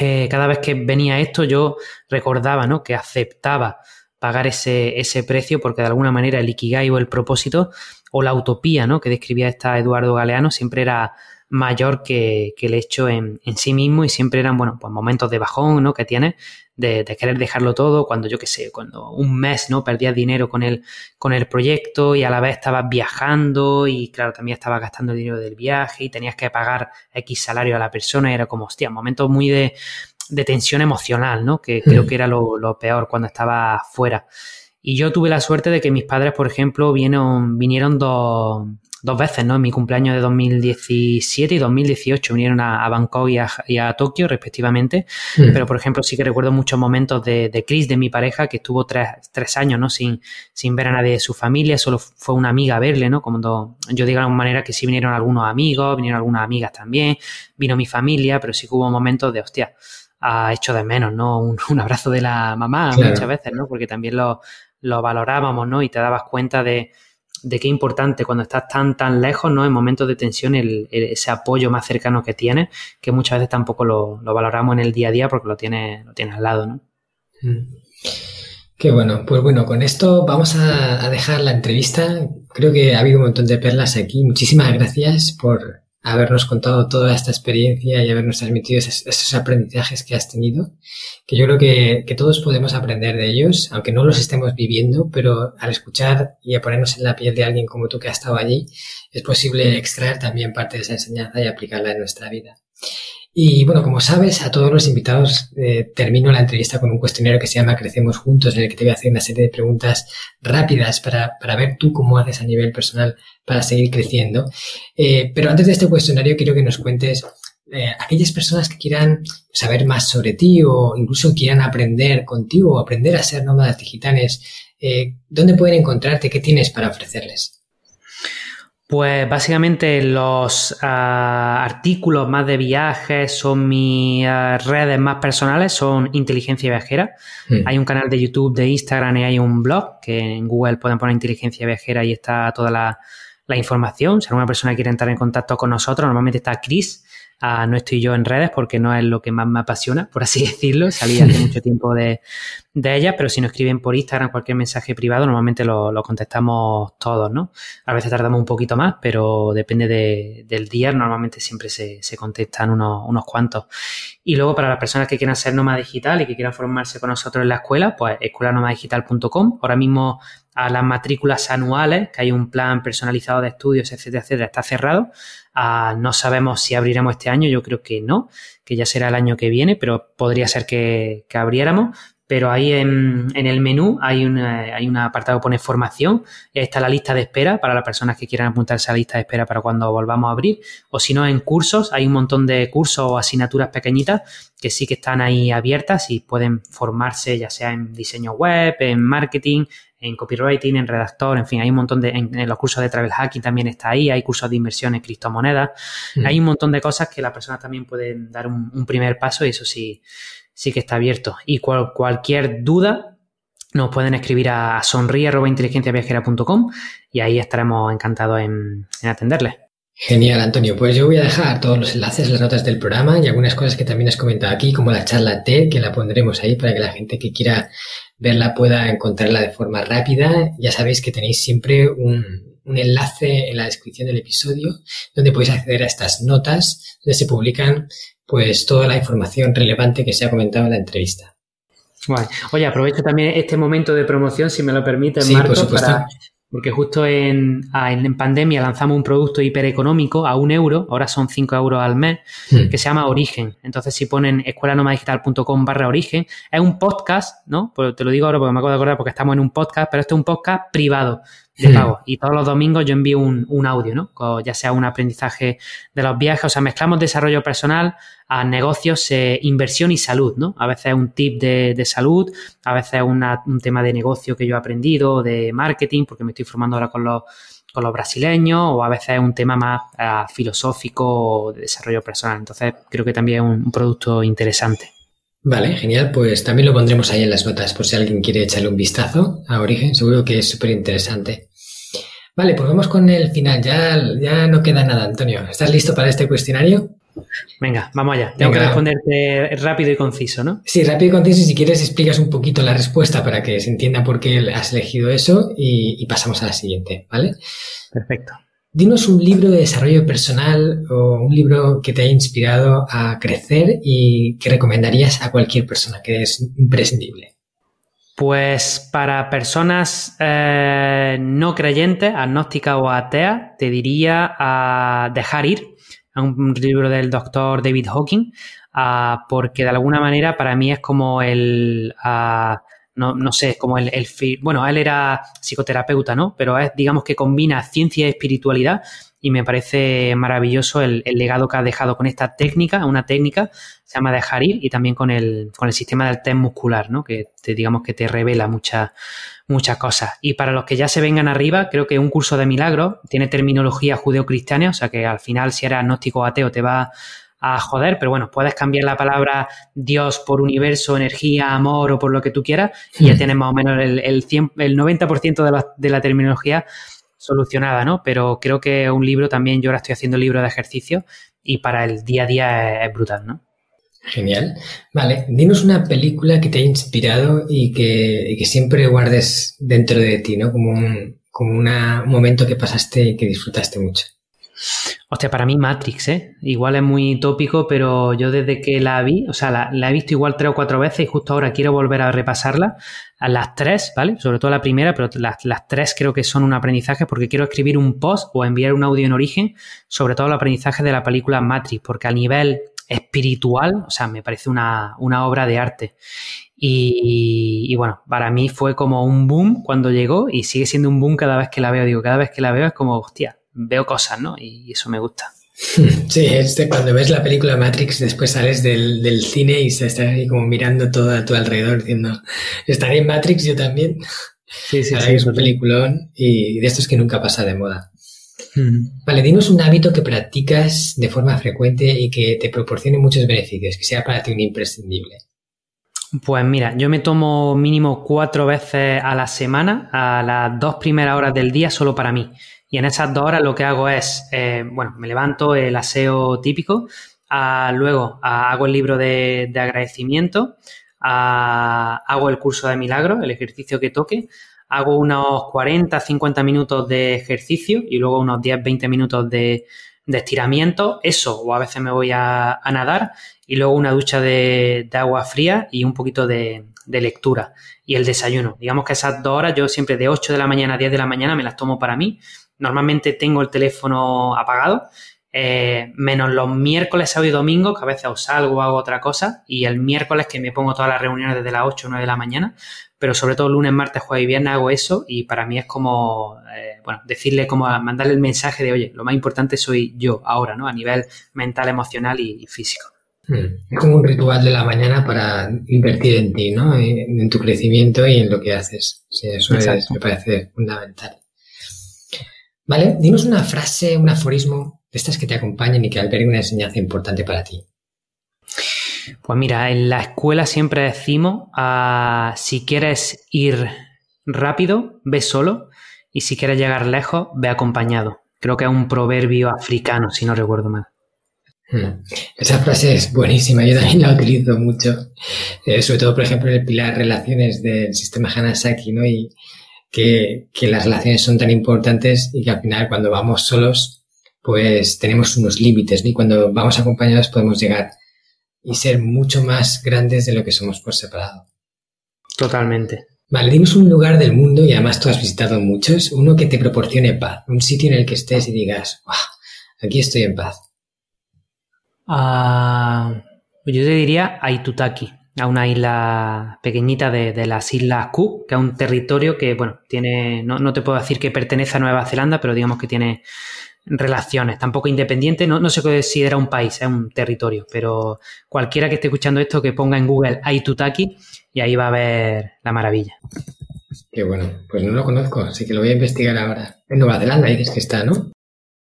eh, cada vez que venía esto, yo recordaba, ¿no? Que aceptaba pagar ese, ese precio porque de alguna manera el ikigai o el propósito o la utopía ¿no? que describía esta Eduardo Galeano siempre era mayor que, el hecho en, sí mismo y siempre eran, bueno, pues momentos de bajón, ¿no? Que tienes de, querer dejarlo todo cuando yo qué sé, cuando un mes, ¿no? Perdías dinero con el, con el proyecto y a la vez estabas viajando y claro, también estabas gastando el dinero del viaje y tenías que pagar X salario a la persona y era como, hostia, momentos muy de, de tensión emocional, ¿no? Que creo mm. que era lo, peor cuando estaba fuera. Y yo tuve la suerte de que mis padres, por ejemplo, vinieron, vinieron dos, dos veces, ¿no? En mi cumpleaños de 2017 y 2018 vinieron a, Bangkok y a, Tokio, respectivamente. Mm. Pero, por ejemplo, sí que recuerdo muchos momentos de, de Chris, de mi pareja, que estuvo tres, tres, años, ¿no? Sin, sin ver a nadie de su familia, solo fue una amiga a verle, ¿no? Como yo digo de alguna manera que sí vinieron algunos amigos, vinieron algunas amigas también, vino mi familia, pero sí que hubo momentos de, hostia, ha hecho de menos, ¿no? Un, abrazo de la mamá muchas veces, ¿no? Porque también lo, valorábamos, ¿no? Y te dabas cuenta de, de qué importante cuando estás tan, tan lejos, ¿no? En momentos de tensión, el, ese apoyo más cercano que tienes, que muchas veces tampoco lo, valoramos en el día a día porque lo tienes, lo tienes al lado, ¿no? Mm. Qué bueno, pues bueno, con esto vamos a dejar la entrevista. Creo que ha habido un montón de perlas aquí. Muchísimas gracias por habernos contado toda esta experiencia y habernos transmitido esos, aprendizajes que has tenido, que yo creo que, que, todos podemos aprender de ellos, aunque no los estemos viviendo, pero al escuchar y a ponernos en la piel de alguien como tú que ha estado allí, es posible extraer también parte de esa enseñanza y aplicarla en nuestra vida. Y bueno, como sabes, a todos los invitados eh, termino la entrevista con un cuestionario que se llama Crecemos Juntos, en el que te voy a hacer una serie de preguntas rápidas para, para ver tú cómo haces a nivel personal para seguir creciendo. Eh, pero antes de este cuestionario quiero que nos cuentes eh, aquellas personas que quieran saber más sobre ti o incluso quieran aprender contigo o aprender a ser nómadas digitales, ¿dónde pueden encontrarte? ¿Qué tienes para ofrecerles? Pues básicamente los ah, artículos más de viajes son mis ah, redes más personales, son inteligencia viajera. Hmm. Hay un canal de YouTube, de Instagram y hay un blog que en Google pueden poner inteligencia viajera y está toda la, la información. Si alguna persona quiere entrar en contacto con nosotros, normalmente está Chris no estoy yo en redes porque no es lo que más me apasiona, por así decirlo. Salí hace mucho tiempo de, de ellas, pero si nos escriben por Instagram cualquier mensaje privado, normalmente lo, contestamos todos, ¿no? A veces tardamos un poquito más, pero depende del día. Normalmente siempre se, contestan unos, unos cuantos. Y luego para las personas que quieran ser nómada digital y que quieran formarse con nosotros en la escuela, pues escuelanomadigital.com. Ahora mismo a las matrículas anuales, que hay un plan personalizado de estudios, etcétera, etcétera, está cerrado. Ah, no sabemos si abriremos este año, yo creo que no, que ya será el año que viene, pero podría ser que, abriéramos. Pero ahí en, el menú hay, hay un apartado que pone formación, está la lista de espera para las personas que quieran apuntarse a la lista de espera para cuando volvamos a abrir. O si no, en cursos, hay un montón de cursos o asignaturas pequeñitas que sí que están ahí abiertas y pueden formarse ya sea en diseño web, en marketing, en copywriting, en redactor, en fin, hay un montón de, en, los cursos de travel hacking también está ahí, hay cursos de inversión en criptomonedas, mm. hay un montón de cosas que la persona también puede dar un, primer paso y eso sí, sí que está abierto. Y cualquier duda nos pueden escribir a sonríe.inteligenciaviajera.com y ahí estaremos encantados en, en atenderles. Genial, Antonio. Pues yo voy a dejar todos los enlaces, las notas del programa y algunas cosas que también has comentado aquí, como la charla T, que la pondremos ahí para que la gente que quiera verla pueda encontrarla de forma rápida. Ya sabéis que tenéis siempre un, enlace en la descripción del episodio donde podéis acceder a estas notas donde se publican pues toda la información relevante que se ha comentado en la entrevista. Oye, aprovecho también este momento de promoción, si me lo permite, Marco, para, porque justo ah, en, pandemia lanzamos un producto hipereconómico a un euro, ahora son cinco euros al mes, hmm. que se llama Origen. Entonces, si ponen escuelanomadigital.com barra Origen, es un podcast, ¿no? Pues te lo digo ahora porque me acabo de acordar porque estamos en un podcast, pero este es un podcast privado de pago. Y todos los domingos yo envío un, audio, ¿no? ya sea un aprendizaje de los viajes, o sea, mezclamos desarrollo personal a negocios, eh, inversión y salud, ¿no? A veces es un tip de, salud, a veces es un tema de negocio que yo he aprendido, de marketing, porque me estoy formando ahora con los, con los brasileños, o a veces es un tema más uh, filosófico o de desarrollo personal. Entonces, creo que también es un producto interesante. Vale, genial. Pues también lo pondremos ahí en las notas por si alguien quiere echarle un vistazo a Origen. Seguro que es súper interesante. Vale, pues vamos con el final. Ya, ya no queda nada, Antonio. ¿Estás listo para este cuestionario? Venga, vamos allá. Tengo que responderte rápido y conciso, ¿no? Sí, rápido y conciso. Y si quieres, explicas un poquito la respuesta para que se entienda por qué has elegido eso y pasamos a la siguiente, ¿vale? Perfecto. Dinos un libro de desarrollo personal o un libro que te haya inspirado a crecer y que recomendarías a cualquier persona, que es imprescindible. Pues para personas eh, no creyentes, agnósticas o ateas, te diría a dejar ir, a un libro del doctor David Hawking, porque de alguna manera para mí es como el no, no sé, como el, el, bueno, él era psicoterapeuta, ¿no? Pero es, digamos que combina ciencia y espiritualidad y me parece maravilloso el, legado que ha dejado con esta técnica, una técnica, se llama dejar ir y también con el, con el sistema del test muscular, ¿no? Que te, digamos que te revela muchas muchas cosas. Y para los que ya se vengan arriba, creo que un curso de milagros tiene terminología judeo-cristiana, o sea que al final si eres agnóstico o ateo te va a joder, pero bueno, puedes cambiar la palabra Dios por universo, energía, amor o por lo que tú quieras y ya hmm. tienes más o menos el, el, 90% de la, de la terminología solucionada, ¿no? Pero creo que un libro también, yo ahora estoy haciendo libro de ejercicio y para el día a día es, brutal, ¿no? Genial. Vale, dinos una película que te haya inspirado y que, y que siempre guardes dentro de ti, ¿no? Como un, como una, un momento que pasaste y que disfrutaste mucho. Hostia, para mí Matrix, ¿eh? Igual es muy tópico, pero yo desde que la vi, o sea, la, he visto igual tres o cuatro veces y justo ahora quiero volver a repasarla. A las tres, ¿vale? Sobre todo la primera, pero las, tres creo que son un aprendizaje porque quiero escribir un post o enviar un audio en origen sobre todo el aprendizaje de la película Matrix, porque a nivel espiritual, o sea, me parece una, obra de arte. Y, y, bueno, para mí fue como un boom cuando llegó y sigue siendo un boom cada vez que la veo. Digo, cada vez que la veo es como, hostia, veo cosas, ¿no? Y eso me gusta. Sí, este, cuando ves la película Matrix, después sales del, cine y se está ahí como mirando todo a tu alrededor diciendo, ¿estaré en Matrix yo también? Sí, sí, sí. Es un peliculón y de estos que nunca pasa de moda. Vale, dinos un hábito que practicas de forma frecuente y que te proporcione muchos beneficios, que sea para ti un imprescindible. Pues mira, yo me tomo mínimo cuatro veces a la semana, a las dos primeras horas del día, solo para mí. Y en esas dos horas lo que hago es, eh, bueno, me levanto el aseo típico, ah, luego hago el libro de, agradecimiento, ah, hago el curso de milagro, el ejercicio que toque, hago unos 40, 50 minutos de ejercicio y luego unos 10, 20 minutos de, estiramiento, eso, o a veces me voy a, nadar y luego una ducha de, agua fría y un poquito de, de, lectura y el desayuno. Digamos que esas dos horas yo siempre de 8 de la mañana a 10 de la mañana me las tomo para mí Normalmente tengo el teléfono apagado, eh, menos los miércoles, sábado y domingo, que a veces os salgo o hago otra cosa, y el miércoles que me pongo todas las reuniones desde las 8 o 9 de la mañana, pero sobre todo lunes, martes, jueves y viernes hago eso y para mí es como, eh, bueno, decirle, como mandarle el mensaje de, oye, lo más importante soy yo ahora, ¿no? A nivel mental, emocional y, físico. Hmm. Es como un ritual de la mañana para invertir en ti, ¿no? En, tu crecimiento y en lo que haces. Sí, eso me parece fundamental. ¿Vale? Dinos una frase, un aforismo de estas que te acompañen y que alberguen una enseñanza importante para ti. Pues mira, en la escuela siempre decimos, ah, si quieres ir rápido, ve solo, y si quieres llegar lejos, ve acompañado. Creo que es un proverbio africano, si no recuerdo mal. Hmm. Esa frase es buenísima, yo también la utilizo mucho, eh, sobre todo, por ejemplo, en el pilar relaciones del sistema Hanasaki, ¿no? Y, que, las relaciones son tan importantes y que al final cuando vamos solos, pues tenemos unos límites, Y cuando vamos acompañados podemos llegar y ser mucho más grandes de lo que somos por separado. Totalmente. Vale, dinos un lugar del mundo, y además tú has visitado muchos, uno que te proporcione paz, un sitio en el que estés y digas, aquí estoy en paz. Ah, yo te diría Aitutaki, a una isla pequeñita de, las Islas Cook, que es un territorio que, bueno, tiene, no, no, te puedo decir que pertenece a Nueva Zelanda, pero digamos que tiene relaciones, tampoco independiente, no, no se considera un país, es un territorio, pero cualquiera que esté escuchando esto que ponga en Google Aitutaki y ahí va a ver la maravilla. Qué bueno, pues no lo conozco, así que lo voy a investigar ahora. En Nueva Zelanda dices que está, ¿no?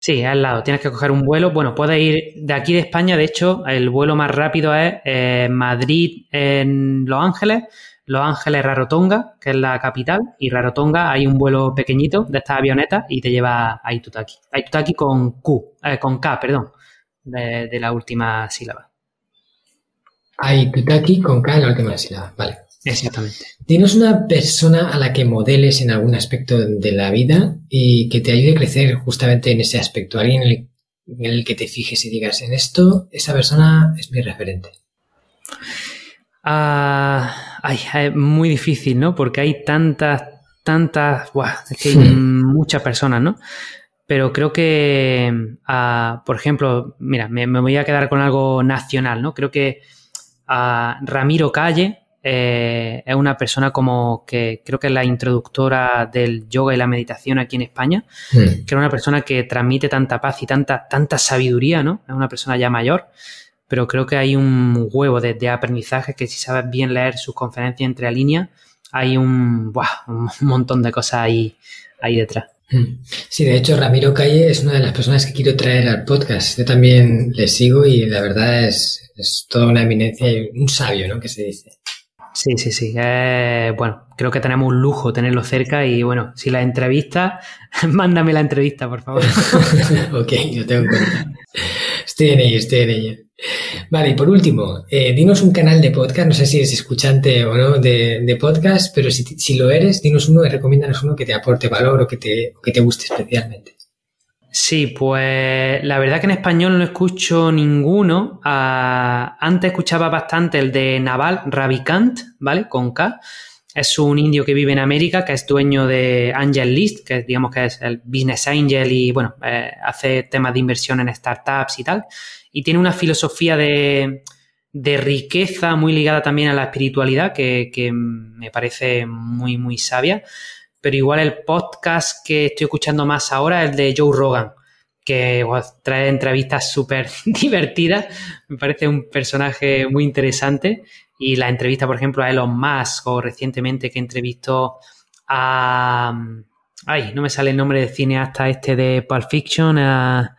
Sí, al lado. Tienes que coger un vuelo. Bueno, puedes ir de aquí de España. De hecho, el vuelo más rápido es eh, Madrid en Los Ángeles, Los Ángeles Rarotonga, que es la capital, y Rarotonga hay un vuelo pequeñito de estas avionetas y te lleva a Itutaki. A Itutaki con Q, eh, con K, perdón, de, de la última sílaba. A Itutaki con K en la última sílaba, vale. Exactamente. Dinos una persona a la que modeles en algún aspecto de la vida y que te ayude a crecer justamente en ese aspecto. Alguien en el, que te fijes y digas, en esto, esa persona es mi referente. Ah, ay, es muy difícil, ¿no? Porque hay tantas, tantas, es que hay muchas personas, ¿no? Pero creo que, ah, por ejemplo, mira, me, me, voy a quedar con algo nacional, ¿no? Creo que a Ramiro Calle, eh, es una persona como que creo que es la introductora del yoga y la meditación aquí en España, hmm. que es una persona que transmite tanta paz y tanta, tanta sabiduría, ¿no? Es una persona ya mayor, pero creo que hay un huevo de, aprendizaje que si sabes bien leer sus conferencias entre líneas, hay un, un montón de cosas ahí, ahí detrás. Hmm. Sí, de hecho, Ramiro Calle es una de las personas que quiero traer al podcast. Yo también le sigo y la verdad es, es toda una eminencia y un sabio, ¿no? Que se dice. Sí, sí, sí. Eh, bueno, creo que tenemos un lujo tenerlo cerca y bueno, si la entrevista, mándame la entrevista, por favor. ok, yo tengo en cuenta. Estoy en ello, estoy en ello. Vale, y por último, eh, dinos un canal de podcast, no sé si eres escuchante o no de, podcast, pero si, si, lo eres, dinos uno y recomiéndanos uno que te aporte valor o que te, que te guste especialmente. Sí, pues la verdad que en español no escucho ninguno. Ah, antes escuchaba bastante el de Naval Ravikant, ¿vale? Con K. Es un indio que vive en América, que es dueño de Angel List, que digamos que es el business angel y bueno, eh, hace temas de inversión en startups y tal. Y tiene una filosofía de, riqueza muy ligada también a la espiritualidad que, que me parece muy, muy sabia pero igual el podcast que estoy escuchando más ahora es el de Joe Rogan, que trae entrevistas súper divertidas, me parece un personaje muy interesante y la entrevista, por ejemplo, a Elon Musk o recientemente que entrevistó a... Ay, no me sale el nombre del cineasta este de Pulp Fiction. A,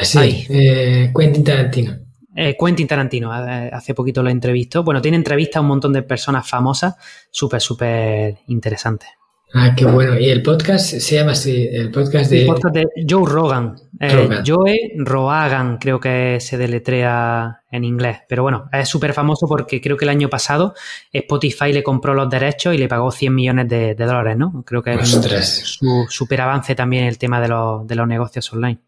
sí, eh, Quentin Tarantino. Eh, Quentin Tarantino, eh, hace poquito lo entrevistó. Bueno, tiene entrevistas a un montón de personas famosas, súper, súper interesante. Ah, qué bueno. Y el podcast se llama así, el podcast de... El podcast de Joe Rogan. Eh, Joe Rogan, creo que se deletrea en inglés. Pero bueno, es súper famoso porque creo que el año pasado Spotify le compró los derechos y le pagó 100 millones de, dólares, ¿no? Creo que es su súper avance también el tema de los, de los negocios online.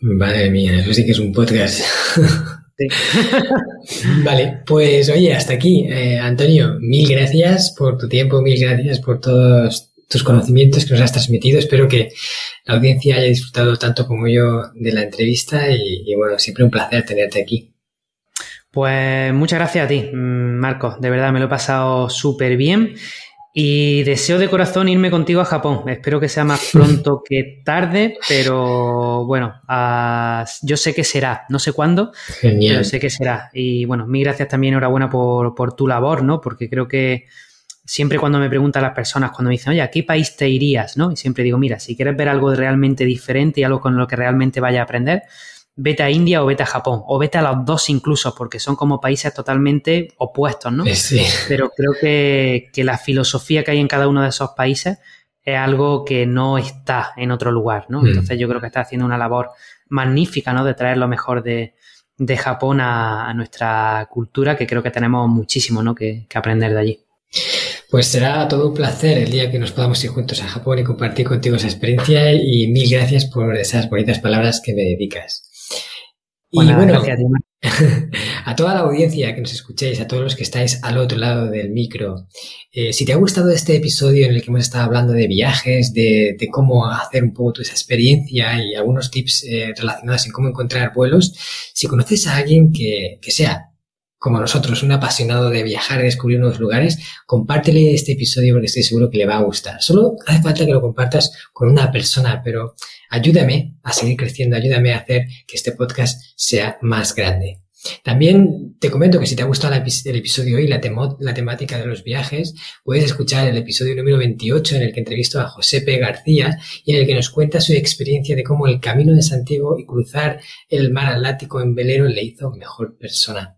Madre mía, eso sí que es un podcast. vale, pues oye, hasta aquí. Eh, Antonio, mil gracias por tu tiempo, mil gracias por todos tus conocimientos que nos has transmitido. Espero que la audiencia haya disfrutado tanto como yo de la entrevista y, bueno, siempre un placer tenerte aquí. Pues muchas gracias a ti, mm, Marco. De verdad me lo he pasado súper bien y deseo de corazón irme contigo a Japón. Espero que sea más pronto que tarde, pero bueno, yo sé que será. No sé cuándo, pero sé que será. Y bueno, mil gracias también, enhorabuena por, por tu labor, ¿no? Porque creo que siempre cuando me preguntan las personas, cuando me dicen, oye, ¿a qué país te irías? ¿no? Y siempre digo, mira, si quieres ver algo realmente diferente y algo con lo que realmente vaya a aprender, vete a India o vete a Japón, o vete a los dos incluso, porque son como países totalmente opuestos, ¿no? Sí. Pero creo que, la filosofía que hay en cada uno de esos países es algo que no está en otro lugar, ¿no? Mm. Entonces yo creo que está haciendo una labor magnífica, ¿no? De traer lo mejor de, Japón a, nuestra cultura, que creo que tenemos muchísimo, ¿no? Que, que aprender de allí. Pues será todo un placer el día que nos podamos ir juntos a Japón y compartir contigo esa experiencia y mil gracias por esas bonitas palabras que me dedicas. Y bueno, a, toda la audiencia que nos escuchéis, a todos los que estáis al otro lado del micro, eh, si te ha gustado este episodio en el que hemos estado hablando de viajes, de, cómo hacer un poco tu esa experiencia y algunos tips eh, relacionados en cómo encontrar vuelos, si conoces a alguien que, que sea como nosotros, un apasionado de viajar y descubrir nuevos lugares, compártele este episodio porque estoy seguro que le va a gustar. Solo hace falta que lo compartas con una persona, pero ayúdame a seguir creciendo, ayúdame a hacer que este podcast sea más grande. También te comento que si te ha gustado el episodio y la, temática de los viajes, puedes escuchar el episodio número 28 en el que entrevisto a José. García y en el que nos cuenta su experiencia de cómo el camino de Santiago y cruzar el mar Atlántico en velero le hizo mejor persona.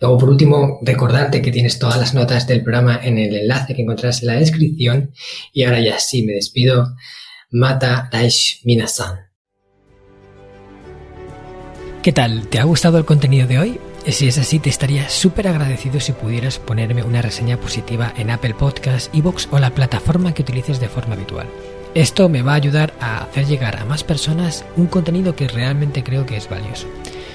Luego, por último, recordarte que tienes todas las notas del programa en el enlace que encontrarás en la descripción. Y ahora ya sí, me despido. Mata Raish Minasan. ¿Qué tal? ¿Te ha gustado el contenido de hoy? Si es así, te estaría súper agradecido si pudieras ponerme una reseña positiva en Apple Podcasts, Evox o la plataforma que utilices de forma habitual. Esto me va a ayudar a hacer llegar a más personas un contenido que realmente creo que es valioso.